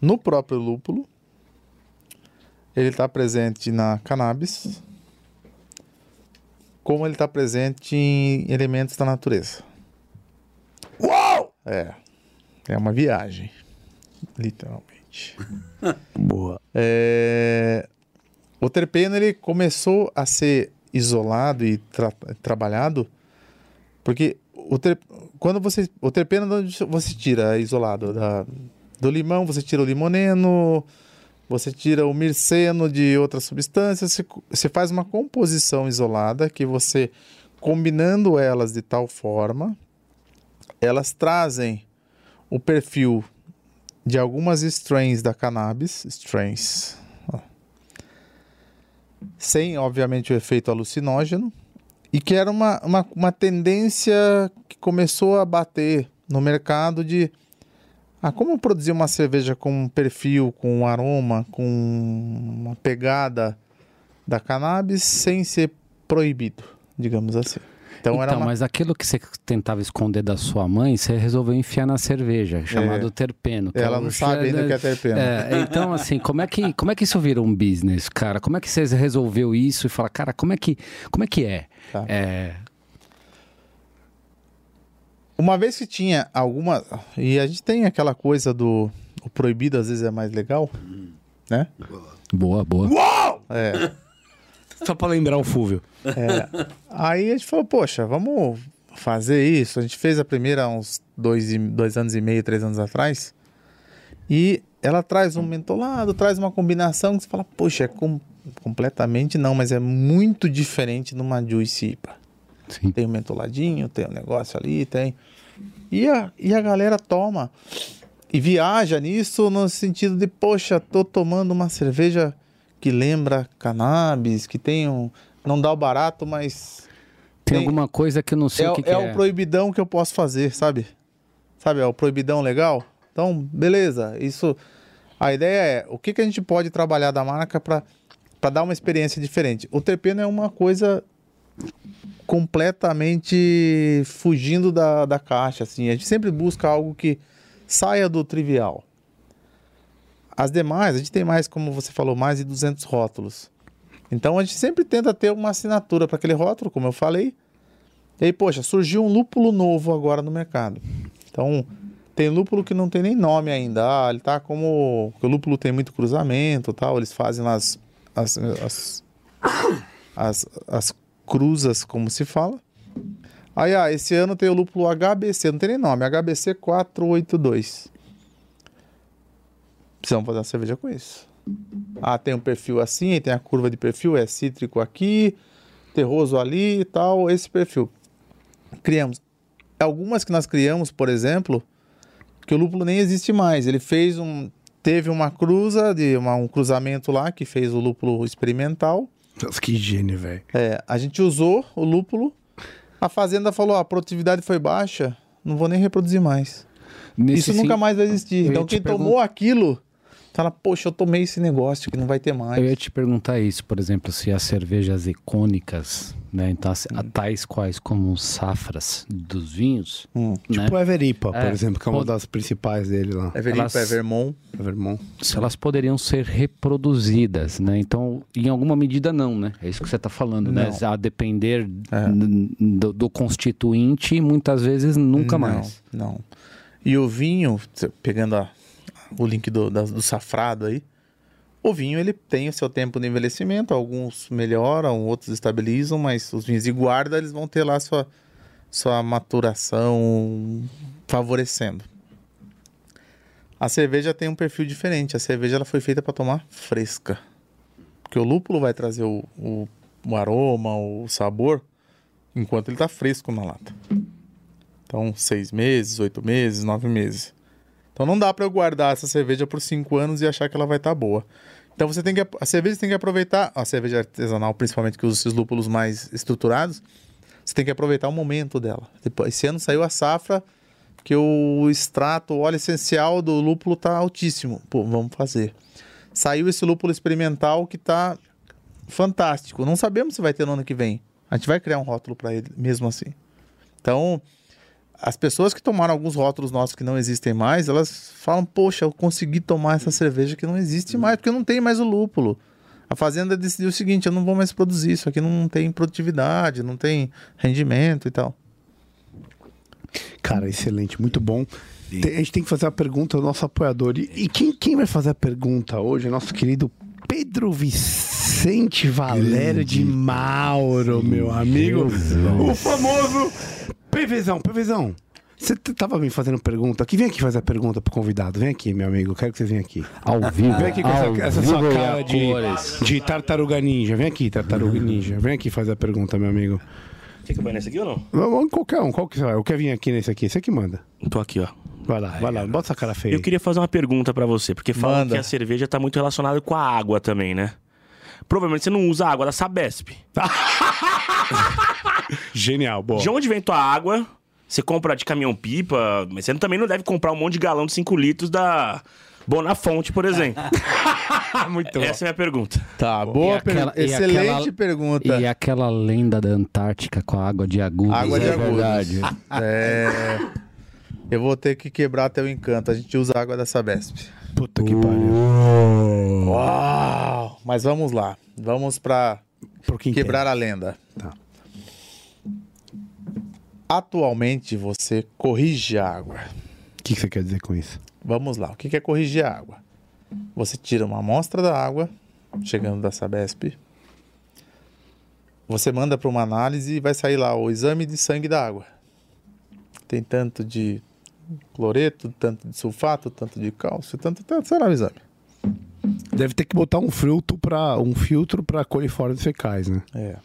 no próprio lúpulo, ele está presente na cannabis, como ele está presente em elementos da natureza. Uau! É, é uma viagem, literalmente. <laughs> Boa. É, o terpeno ele começou a ser isolado e tra- trabalhado porque o ter, quando você o terpeno onde você tira isolado da, do limão você tira o limoneno você tira o mirceno de outras substâncias você faz uma composição isolada que você combinando elas de tal forma elas trazem o perfil de algumas strains da cannabis, strains, ó, sem, obviamente, o efeito alucinógeno, e que era uma, uma, uma tendência que começou a bater no mercado de ah, como produzir uma cerveja com um perfil, com um aroma, com uma pegada da cannabis sem ser proibido, digamos assim. Então, Então, era uma... mas aquilo que você tentava esconder da sua mãe, você resolveu enfiar na cerveja, chamado terpeno. que Ela é não sabe ainda o que é terpeno. É, então, assim, como é, que, como é que isso virou um business, cara? Como é que você resolveu isso e fala, cara, como é que, como é, que é? Tá. É, Uma vez que tinha alguma. E a gente tem aquela coisa do. O proibido às vezes é mais legal, né? Boa, boa. É. Só pra lembrar o Fúvio. É. Aí a gente falou, poxa, vamos fazer isso. A gente fez a primeira uns dois, e- dois anos e meio, três anos atrás. E ela traz um mentolado, traz uma combinação que você fala, poxa, é com- completamente não, mas é muito diferente de uma Juice IPA. Sim. Tem um mentoladinho, tem um negócio ali, tem. E a, e a galera toma e viaja nisso no sentido de, poxa, tô tomando uma cerveja que lembra cannabis, que tem um. Não dá o barato, mas. Tem, Tem- alguma coisa que eu não sei É, o que, que é é. o proibidão que eu posso fazer, sabe? Sabe, é o proibidão legal? Então, beleza. Isso. A ideia é o que, que a gente pode trabalhar da marca para dar uma experiência diferente. O terpeno é uma coisa completamente fugindo da, da caixa, assim. A gente sempre busca algo que saia do trivial. As demais, a gente tem mais, como você falou, mais de 200 rótulos. Então a gente sempre tenta ter uma assinatura para aquele rótulo, como eu falei. E aí, poxa, surgiu um lúpulo novo agora no mercado. Então, tem lúpulo que não tem nem nome ainda. Ah, ele tá como. porque O lúpulo tem muito cruzamento tal. Eles fazem as, as, as, as, as cruzas, como se fala. Aí, ah, esse ano tem o lúpulo HBC, não tem nem nome, HBC 482. Precisamos fazer uma cerveja com isso. Ah, tem um perfil assim, tem a curva de perfil, é cítrico aqui, terroso ali e tal, esse perfil. Criamos. Algumas que nós criamos, por exemplo, que o lúpulo nem existe mais. Ele fez um. Teve uma cruza, de uma- um cruzamento lá que fez o lúpulo experimental. Nossa, que gênio, velho. É, a gente usou o lúpulo. A fazenda falou: "Ah, a produtividade foi baixa, não vou nem reproduzir mais. Nesse Isso nunca sim- mais vai existir. eu Então, quem tomou aquilo, fala: Poxa, eu tomei esse negócio que não vai ter mais. Eu ia te perguntar isso, por exemplo, se as cervejas icônicas, né? Então, as- tais quais como safras dos vinhos, Hum. né? Tipo o Everipa, por É, exemplo, que é uma pode- das principais dele lá. Everipa, Elas- Evermont. Evermont. se elas poderiam ser reproduzidas, né? Então, em alguma medida não, né? É isso que você está falando, né? Não. A depender É. do, do constituinte, muitas vezes nunca Não, mais. Não. E o vinho, pegando a- o link do, da- do safrado aí, o vinho ele tem o seu tempo de envelhecimento, alguns melhoram, outros estabilizam, mas os vinhos de guarda eles vão ter lá sua, sua maturação favorecendo. A cerveja tem um perfil diferente. A cerveja ela foi feita para tomar fresca. Porque o lúpulo vai trazer o, o, o aroma, o sabor, enquanto ele está fresco na lata. Então, seis meses, oito meses, nove meses. Então não dá para eu guardar essa cerveja por cinco anos e achar que ela vai estar boa. Então você tem que a cerveja tem que aproveitar a cerveja artesanal, principalmente que usa esses lúpulos mais estruturados. Você tem que aproveitar o momento dela. Esse ano saiu a safra que o extrato, o óleo essencial do lúpulo tá altíssimo. Pô, vamos fazer. Saiu esse lúpulo experimental que tá fantástico. Não sabemos se vai ter no ano que vem. A gente vai criar um rótulo para ele mesmo assim. Então, as pessoas que tomaram alguns rótulos nossos que não existem mais, elas falam: Poxa, eu consegui tomar essa cerveja que não existe mais, porque não tem mais o lúpulo. A fazenda decidiu o seguinte: eu não vou mais produzir isso aqui, não tem produtividade, não tem rendimento e tal. Cara, excelente, muito bom. Tem- a gente tem que fazer a pergunta ao nosso apoiador. E, e quem, quem vai fazer a pergunta hoje nosso querido Pedro Vicente Valério de Mauro, meu amigo. O famoso PVzão, PVzão. Você tava me fazendo pergunta aqui. Vem aqui fazer a pergunta pro convidado. Vem aqui, meu amigo. Quero que você venha aqui. Ao vivo. Vem aqui com essa, essa sua cara de, de tartaruga ninja. Vem aqui, tartaruga ninja. Vem aqui fazer a pergunta, meu amigo. Quer que eu nesse aqui ou não? Vamos qualquer um. Qual que você vai? Eu quero vir aqui nesse aqui. Você que manda. Tô aqui, ó. Vai lá, vai lá. Bota essa cara feia. Eu queria fazer uma pergunta pra você, porque falam Manda. que a cerveja tá muito relacionada com a água também, né? Provavelmente você não usa a água da Sabesp. <laughs> Genial, boa. De onde vem tua água? Você compra de caminhão-pipa, mas você também não deve comprar um monte de galão de 5 litros da Bonafonte, por exemplo. <laughs> Muito Essa é a minha pergunta. Tá, boa aquela- pergunta. Excelente aquela- pergunta. E aquela lenda da Antártica com a água de agudos. Água de é agudos. verdade. É. <laughs> Eu vou ter que quebrar teu encanto. A gente usa a água da Sabesp. Puta que pariu. Uau! Mas vamos lá. Vamos pra quebrar a lenda. Tá. Atualmente você corrige a água. O que, que você quer dizer com isso? Vamos lá. O que que é corrigir a água? Você tira uma amostra da água, chegando da Sabesp. Você manda para uma análise e vai sair lá o exame de sangue da água. Tem tanto de cloreto, tanto de sulfato, tanto de cálcio, tanto, tanto, sei lá o exame. Deve ter que botar um filtro para um filtro para coliformes fecais, né? É.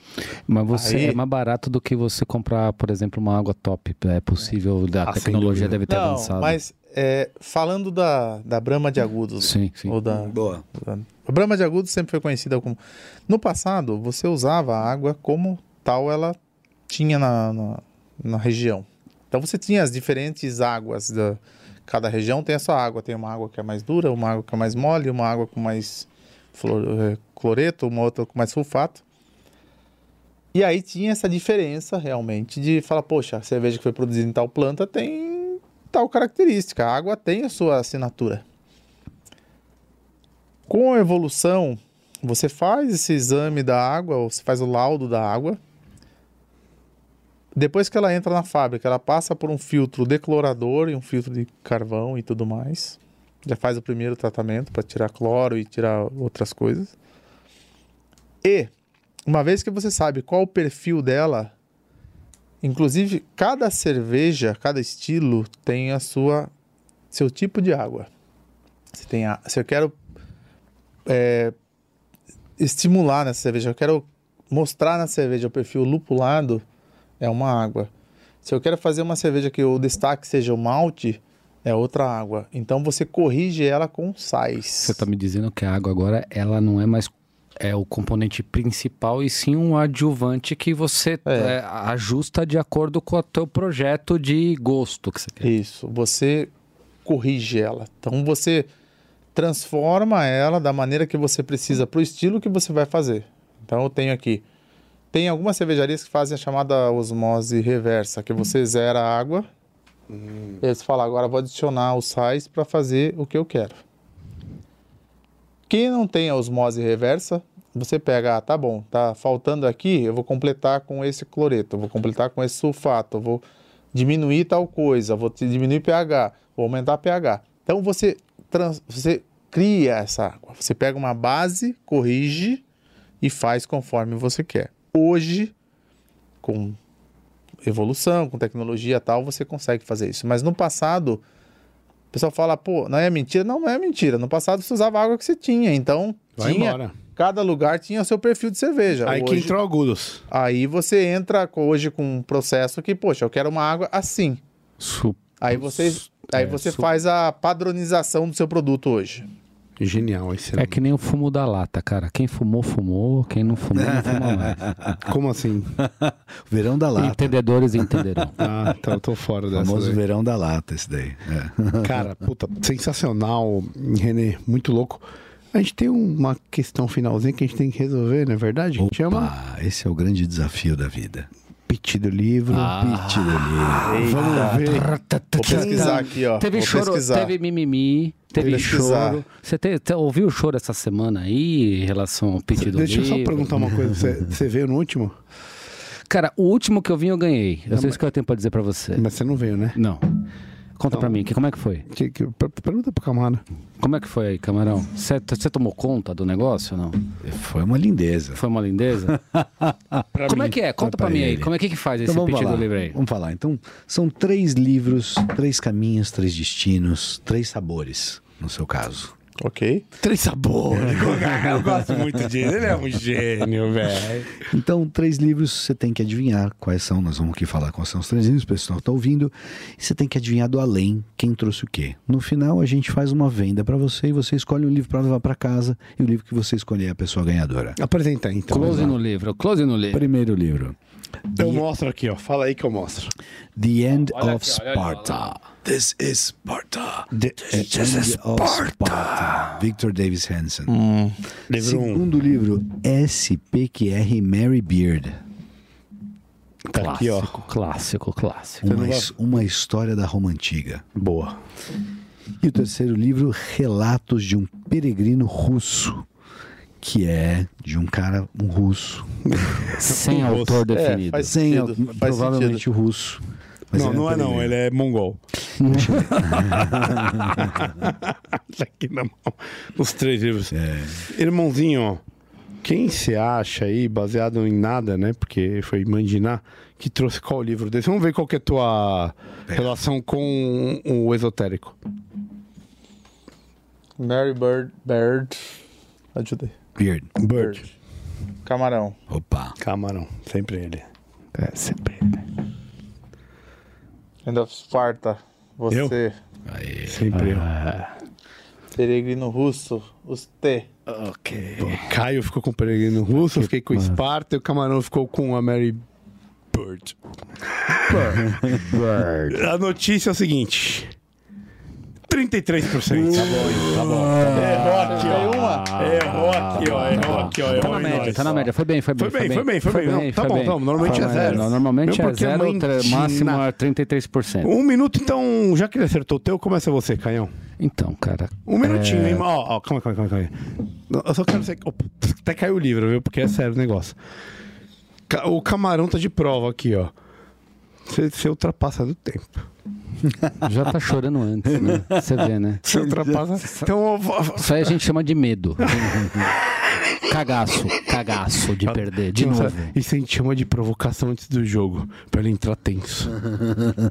Mas você Aí- é mais barato do que você comprar, por exemplo, uma água top. É possível, a Ah, tecnologia deve ter Não, avançado. mas é, falando da, da Brahma de Agudos, Sim, sim. ou da, Boa. da- a Brahma de Agudos sempre foi conhecida como... No passado, você usava a água como tal ela tinha na, na, na região. Então você tinha as diferentes águas da... Cada região tem a sua água. Tem uma água que é mais dura, uma água que é mais mole, uma água com mais flor- eh, cloreto, uma outra com mais sulfato. E aí tinha essa diferença realmente de falar, poxa, a cerveja que foi produzida em tal planta tem tal característica. A água tem a sua assinatura. Com a evolução, você faz esse exame da água, ou você faz o laudo da água. Depois que ela entra na fábrica, ela passa por um filtro declorador e um filtro de carvão e tudo mais. Já faz o primeiro tratamento para tirar cloro e tirar outras coisas. E, uma vez que você sabe qual o perfil dela, inclusive cada cerveja, cada estilo tem a sua seu tipo de água. Se, tem a, se eu quero é, estimular nessa cerveja, eu quero mostrar na cerveja o perfil lupulado, é uma água. Se eu quero fazer uma cerveja que o destaque seja o malte, é outra água. Então você corrige ela com sais. Você está me dizendo que a água agora ela não é mais é o componente principal e sim um adjuvante que você É. é, ajusta de acordo com o teu projeto de gosto que você quer. Isso, você corrige ela. Então você transforma ela da maneira que você precisa para o estilo que você vai fazer. Então eu tenho aqui. Tem algumas cervejarias que fazem a chamada osmose reversa, que você zera a água. Eles falam, agora vou adicionar os sais para fazer o que eu quero. Quem não tem a osmose reversa, você pega, ah, tá bom, tá faltando aqui, eu vou completar com esse cloreto, vou completar com esse sulfato, vou diminuir tal coisa, vou diminuir pH, vou aumentar pH. Então você, trans- você cria essa água. Você pega uma base, corrige e faz conforme você quer. Hoje, com evolução, com tecnologia e tal, você consegue fazer isso. Mas no passado, o pessoal fala, pô, não é mentira? Não, não é mentira. No passado você usava a água que você tinha. Então, Vai tinha, embora. cada lugar tinha o seu perfil de cerveja. Aí que Hoje- entrou agudos. Aí você entra hoje com um processo que, poxa, eu quero uma água assim. Aí você, aí É, você faz a padronização do seu produto hoje. Genial esse É que nem o fumo da lata, cara. Quem fumou, fumou. Quem não fumou, não fuma mais. <laughs> Como assim? <laughs> Verão da lata. Entendedores entenderão. <laughs> Ah, então eu tô fora O dessa. famoso daí. verão da lata, esse daí. É. Cara, puta, sensacional, Renê, muito louco. A gente tem uma questão finalzinha que a gente tem que resolver, não é verdade? Que chama Opa, esse é o grande desafio da vida. Pit do livro. Pit do livro. Vamos ver. Vou pesquisar aqui, ó. Teve Vou choro, pesquisar. teve mimimi, teve pesquisar. choro. Você te- te- ouviu o choro essa semana aí em relação ao pedido Deixa eu só livro? perguntar uma coisa. Você, <laughs> você veio no último? Cara, o último que eu vim eu ganhei. Eu sei isso que eu tenho pra dizer pra você. Mas você não veio, né? Não. Conta pra mim, que, como é que foi? Que, que, per- pergunta pro camarada. Como é que foi aí, camarão? Você tomou conta do negócio ou não? Foi uma lindeza. Foi uma lindeza? <laughs> como é que é? Conta pra, pra mim aí. Como é que, que faz Então esse pedido falar. livre aí? Vamos falar. Então, são três livros, três caminhos, três destinos, três sabores, no seu caso. Ok. Três sabores. <laughs> eu gosto muito dele. Ele é um gênio, velho. Então, três livros você tem que adivinhar quais são. Nós vamos aqui falar quais são os três livros, o pessoal está ouvindo. E você tem que adivinhar do além quem trouxe o quê. No final, a gente faz uma venda para você e você escolhe um livro para levar para casa. E o livro que você escolher é a pessoa ganhadora. Apresenta aí, então. Close no livro, close no livro. Primeiro livro: Eu mostro aqui, ó. Fala aí que eu mostro. The End Olha of aqui, Sparta. This is Sparta. The, The End of Sparta. Victor Davis Hanson. livro 1. Segundo livro, SPQR Mary Beard. Tá aqui, ó. Clássico, clássico, clássico. Uma, uma história da Roma Antiga. Boa. E o terceiro livro, Relatos de um Peregrino Russo, que é de um cara, um russo. <laughs> Sem Um autor rosto. É, definido. faz Sem, sentido, faz provavelmente sentido. russo. Mas não, ele não é não. Ele é mongol. <laughs> Tá aqui na mão. Os três livros. Irmãozinho, ó. Quem você acha aí, baseado em nada, né? Porque foi imaginar, que trouxe qual livro desse? Vamos ver qual que é a tua relação com o esotérico. Mary Bird. Bird. Ajudei. Beard. Bird. Camarão. Opa. Camarão. Sempre ele. É, sempre ele. End of Sparta. Você. Aí. Sempre eu. Peregrino russo. Os T. Ok. Caio ficou com o Peregrino Russo, eu fiquei com o Esparta e o Camarão ficou com a Mary Bird. <laughs> Bird. A notícia é o seguinte. 33%. Tá bom, tá bom. Errou aqui, ó. Errou aqui, ó. Errou aqui, ó. Tá Errou na média, nós, tá na média. Foi bem, foi bem. Foi bem, foi bem, foi bem. Não, tá bom, tá bom. Normalmente Foi é zero. não, Normalmente é zero, máximo é 33%. Um minuto, então, já que ele acertou o teu, começa você, Canhão. Então, cara. Um minutinho, é, hein? Ó, ó, calma, calma, calma, calma. Eu só quero ser. Até caiu o livro, viu? Porque é sério o negócio. O camarão tá de prova aqui, ó. Você ultrapassa do tempo. Já tá chorando antes, né? Você vê, né? <laughs> Você ultrapassa. Então, Isso aí a gente chama de medo. Cagaço, cagaço de perder, de Nossa, novo. Isso a gente chama de provocação antes do jogo. Pra ele entrar tenso.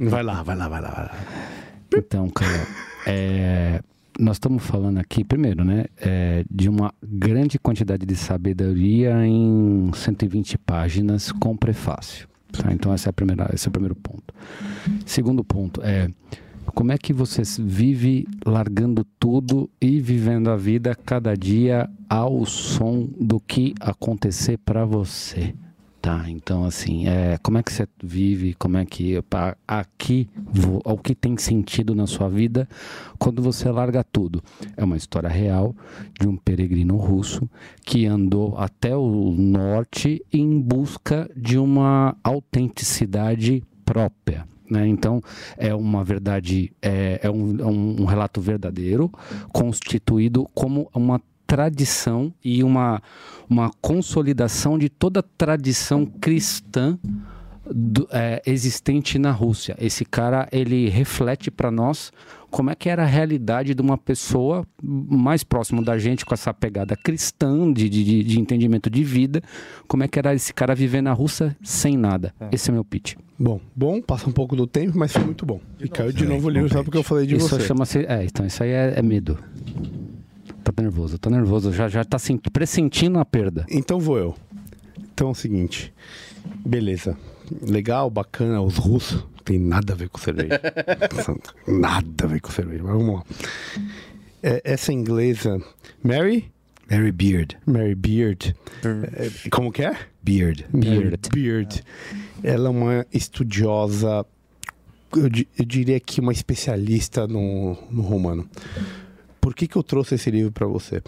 vai lá, vai lá, vai lá, vai lá. Então, cara, é, nós estamos falando aqui, primeiro, né, é, de uma grande quantidade de sabedoria em 120 páginas com prefácio. Tá? Então, essa é a primeira, esse é o primeiro ponto. Segundo ponto é como é que você vive largando tudo e vivendo a vida cada dia ao som do que acontecer para você. Tá, então assim, é, como é que você vive, como é que aqui, o que tem sentido na sua vida quando você larga tudo? É uma história real de um peregrino russo que andou até o norte em busca de uma autenticidade própria. Né? Então, é uma verdade, é, é um, é um relato verdadeiro, constituído como uma tradição e uma, uma consolidação de toda a tradição cristã do- é, existente na Rússia. Esse cara, ele reflete para nós como é que era a realidade de uma pessoa mais próximo da gente, com essa pegada cristã, de, de, de- entendimento de vida, como é que era esse cara viver na Rússia sem nada. Esse é meu pitch. Bom, bom, passa um pouco do tempo, mas foi muito bom. E caiu de novo o livro só porque eu falei de isso você. chama-se... É, então isso aí é, é medo. Tá nervoso, tá nervoso. Já, já tá sent- pressentindo a perda. Então vou eu. Então é o seguinte. Beleza. Legal, bacana, os russos. Tem nada a ver com cerveja. <laughs> nada a ver com cerveja. Mas vamos lá. É, essa inglesa. Mary? Mary Beard. Mary Beard. É, como que é? Beard. Beard. Beard. Ela é uma estudiosa. Eu, eu diria que uma especialista no, no romano. Por que, que eu trouxe esse livro para você?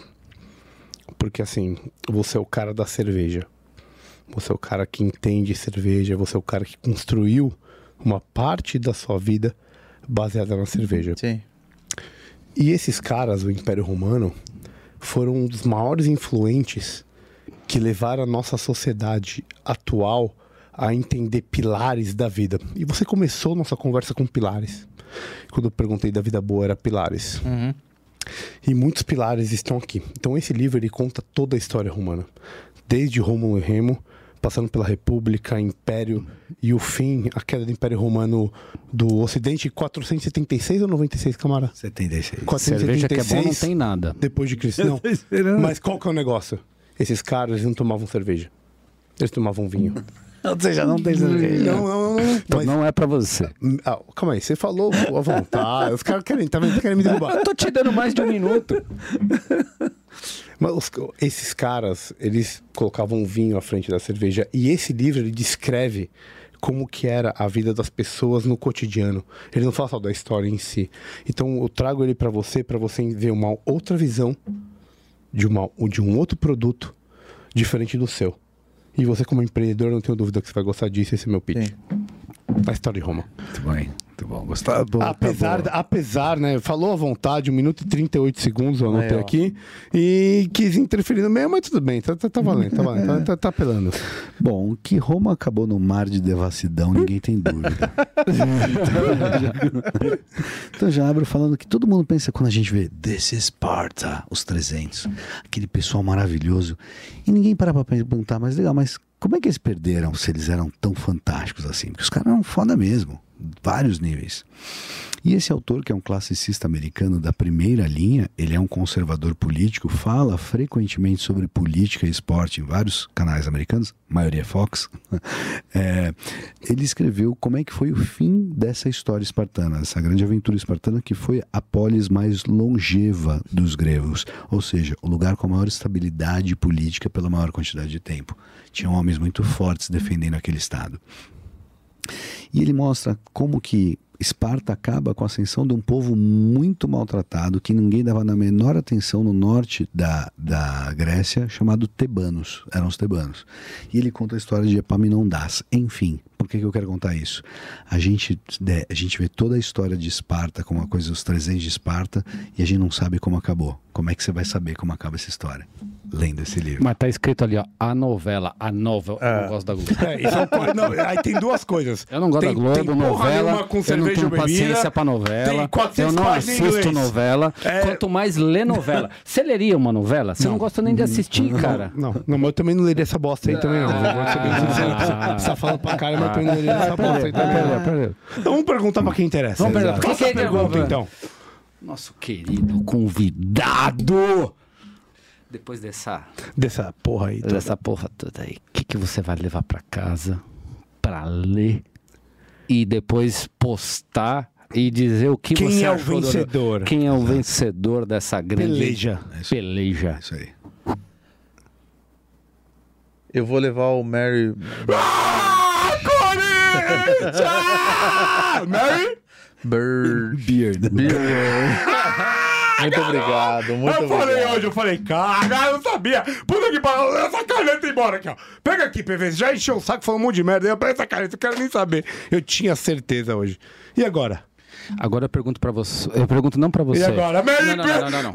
Porque assim, você é o cara da cerveja. Você é o cara que entende cerveja, você é o cara que construiu uma parte da sua vida baseada na cerveja. Sim. E esses caras, o Império Romano, foram um dos maiores influentes que levaram a nossa sociedade atual a entender pilares da vida. E você começou nossa conversa com pilares. Quando eu perguntei da vida boa, era pilares. Uhum. E muitos pilares estão aqui. Então esse livro ele conta toda a história romana, desde Rômulo e Remo, passando pela República, Império e o fim, a queda do Império Romano do Ocidente, 476 ou 96, camarada? 76. 476 Cerveja que é bom não tem nada. depois de Cristo. Não. Mas qual que é o negócio? Esses caras eles não tomavam cerveja. Eles tomavam vinho. Ou seja, não tem cerveja. Não, não, não. Então Mas, não é pra você. ah, calma aí, você falou à vontade. Os caras querem, tá vendo? Querem me derrubar. Eu tô te dando mais de um minuto. Mas os- esses caras, eles colocavam vinho à frente da cerveja. E esse livro, ele descreve como que era a vida das pessoas no cotidiano. Ele não fala só da história em si. Então eu trago ele pra você, pra você ver uma outra visão de, uma, de um outro produto diferente do seu. E você como empreendedor, não tenho dúvida que você vai gostar disso. Esse é meu pitch. Sim. A história de Roma. Muito bem. Muito bom. Gostava. Bom, tá Apesar, bom. apesar, né? Falou à vontade, 1 minuto e 38 segundos, eu anotei Aí, aqui. E quis interferir no meio, mas tudo bem, tá, tá, tá valendo, tá valendo, tá, tá, tá apelando. Bom, que Roma acabou no mar de devassidão, ninguém tem dúvida. <laughs> então já abro falando que todo mundo pensa quando a gente vê This is Sparta, os 300, aquele pessoal maravilhoso. E ninguém para pra perguntar, mas legal, mas como é que eles perderam se eles eram tão fantásticos assim? Porque os caras eram foda mesmo, vários níveis. E esse autor, que é um classicista americano da primeira linha, ele é um conservador político, fala frequentemente sobre política e esporte em vários canais americanos, maioria Fox. <laughs> É, ele escreveu como é que foi o fim dessa história espartana, essa grande aventura espartana que foi a polis mais longeva dos gregos, ou seja, o lugar com a maior estabilidade política pela maior quantidade de tempo. Tinham homens muito fortes defendendo aquele estado. E ele mostra como que Esparta acaba com a ascensão de um povo muito maltratado, que ninguém dava na menor atenção no norte da, da Grécia, chamado Tebanos. Eram os Tebanos. E ele conta a história de Epaminondas. Enfim, por que, que eu quero contar isso? A gente, né, a gente vê toda a história de Esparta como uma coisa, os 300 de Esparta, e a gente não sabe como acabou. Como é que você vai saber como acaba essa história? Lendo esse livro. Mas tá escrito ali, ó, a novela, a novela. Eu não gosto da Globo. É, isso é um não, aí tem duas coisas. Eu não gosto Tem- da Globo, tem novela. com eu não tenho paciência pra novela. tem 400 Eu não assisto novela. É. Quanto mais ler novela. Você leria uma novela? Você não, gosta nem de assistir, cara. Não, não, mas eu também não leria essa bosta aí também, não. Sincero. Você tá falando pra cara, mas eu também não leria essa bosta aí também. não. Então vamos perguntar pra quem interessa. Vamos perguntar. Quem a que é então. Nosso querido convidado. Depois dessa, Dessa porra aí. toda. dessa porra toda aí, o que, que você vai levar pra casa pra ler e depois postar e dizer o que Quem você é o achou do- vencedor? Quem é o vencedor dessa grande Peleja. peleja? É isso aí. Eu vou levar o Mary. Ah, <laughs> Mary? Bird. Beard. Muito obrigado, muito eu falei obrigado. hoje, eu falei, cara, eu não sabia. Puta que pariu, essa caneta embora aqui, ó. Pega aqui, PV, já encheu o saco, falou um monte de merda. Eu pego essa caneta, eu quero nem saber. Eu tinha certeza hoje. E agora? Agora eu pergunto pra você. Eu pergunto não pra você. E agora? Mary, Não, não, não, não, não.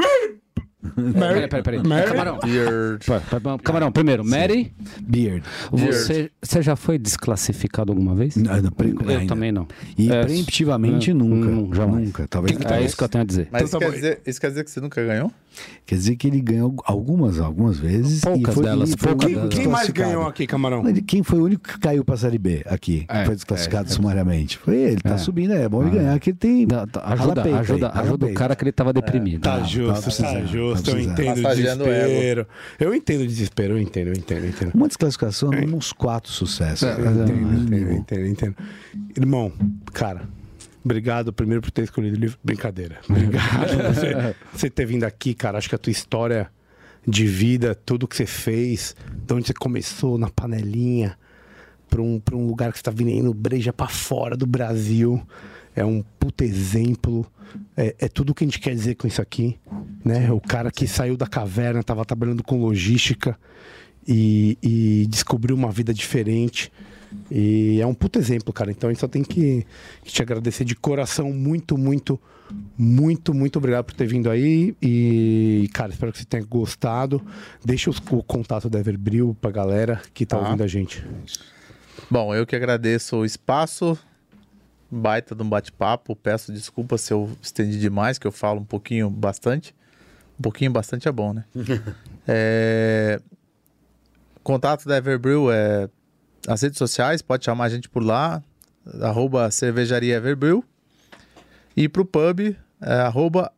Mary, Peraí, peraí, peraí. Mary? Camarão. Bird. Pera, pera, Camarão, primeiro, Mary, Beard. você, você já foi desclassificado alguma vez? Não, não, Eu ainda. também não. E É, preemptivamente não, nunca. não, jamais. Nunca. Talvez. É isso que eu tenho a dizer. Mas Então isso, tá quer dizer, isso quer dizer que você nunca ganhou? Quer dizer que ele ganhou algumas, algumas vezes. Poucas e foi, delas, e poucas único delas. Quem mais ganhou aqui, Camarão? Quem foi o único que caiu pra Série B aqui? É, foi desclassificado é, é. sumariamente. Foi ele, tá É. subindo, é bom ele ganhar, que ele tem. Rala Ajuda, peito ajuda, ajuda o cara que ele tava deprimido. Tá né? justo, tá, precisando, justo. tá Eu entendo o desespero. Eu entendo o desespero, eu entendo, eu entendo, eu entendo. Uma desclassificação, uns quatro sucessos. Eu entendo, eu entendo, eu mínimo. entendo, eu entendo. Irmão, cara, obrigado primeiro por ter escolhido o livro. Brincadeira. <laughs> Obrigado por você, você ter vindo aqui, cara. Acho que a tua história de vida, tudo que você fez, de onde você começou na panelinha, pra um, um lugar que você tá vindo breja pra fora do Brasil. É um puta exemplo. É, é tudo que a gente quer dizer com isso aqui. Né? O cara que saiu da caverna, tava trabalhando com logística e, e descobriu uma vida diferente. E é um puto exemplo, cara. Então a gente só tem que, que te agradecer de coração. Muito, muito, muito, muito obrigado por ter vindo aí. E, cara, espero que você tenha gostado. Deixa os- o contato da Everbril pra galera que tá Tá. ouvindo a gente. Bom, eu que agradeço o espaço. Baita de um bate-papo. Peço desculpas se eu estendi demais, que eu falo um pouquinho bastante. Um pouquinho bastante é bom, né? <laughs> É, Contato da Everbrew é as redes sociais, pode chamar a gente por lá, arroba cervejaria Everbrew. E pro pub, é arroba.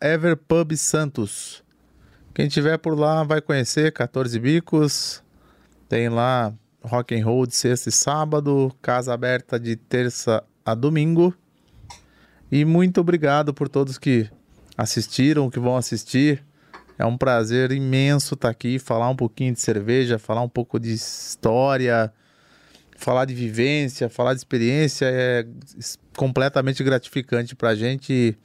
Quem tiver por lá vai conhecer 14 Bicos. Tem lá rock and roll de sexta e sábado, casa aberta de terça a domingo. E muito obrigado por todos que assistiram, que vão assistir. É um prazer imenso estar aqui, falar um pouquinho de cerveja, falar um pouco de história, falar de vivência, falar de experiência é completamente gratificante pra gente. E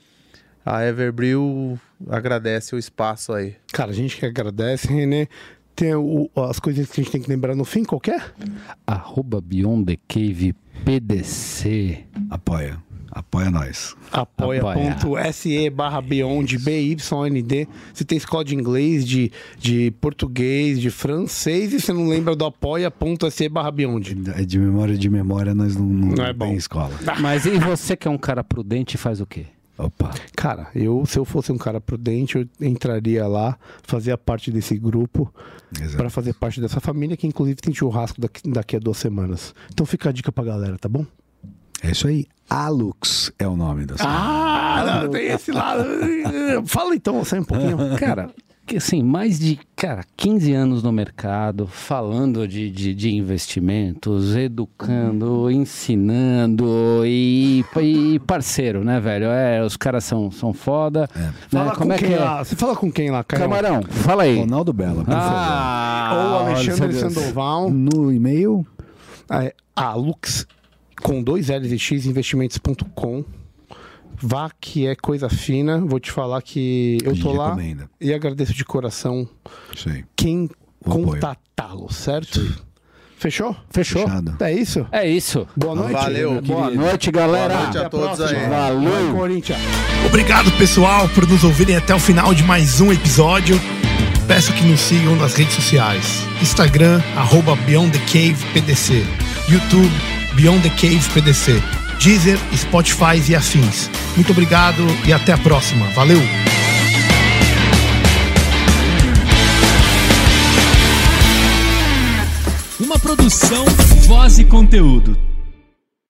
A Everbrew agradece o espaço aí. Cara, a gente que agradece, Renê. Tem o- as coisas que a gente tem que lembrar no fim, qualquer? Arroba Beyond the Cave PDC. Apoia. Apoia nós. apoia.se barra Beyond, BYND. Você tem escola de inglês, de, de português, de francês e você não lembra do apoia.se barra Beyond. É De memória de memória, nós não, não, Não é tem bom. escola. Mas e você que é um cara prudente faz o quê? Opa. Cara, eu, se eu fosse um cara prudente, eu entraria lá, fazia parte desse grupo, para fazer parte dessa família, que inclusive tem churrasco daqui, daqui a duas semanas. Então fica a dica pra galera, tá bom? É isso aí. Alux é o nome da Ah, não, tem esse lado. <laughs> Fala então você um pouquinho. <laughs> Cara, que assim, mais de, cara, 15 anos no mercado, falando de, de, de investimentos, educando, ensinando e, e parceiro, né, velho? É, os caras são, são foda. Né? Fala Como com é que quem é? lá? Você fala com quem lá, Caio? Camarão, fala aí. Ronaldo Bela, por favor. Ah, Ou Alexandre olha, Sandoval. No e-mail, É, a Lux com dois L's e X investimentos.com. Vá que é coisa fina. Vou te falar que eu A tô lá recomenda. e agradeço de coração aí. quem contatá-lo, certo? Fechou? Fechou? Fechado. É isso? É isso. Boa noite. Valeu. Boa noite, galera. Boa noite a Até todos próxima. aí. Valeu. Corinthians. Obrigado, pessoal, por nos ouvirem até o final de mais um episódio. Peço que nos sigam nas redes sociais. Instagram, arroba Beyond the Cave PDC. YouTube, Beyond the Cave PDC. Deezer, Spotify e afins. Muito obrigado e até a próxima. Valeu! Uma produção, voz e conteúdo.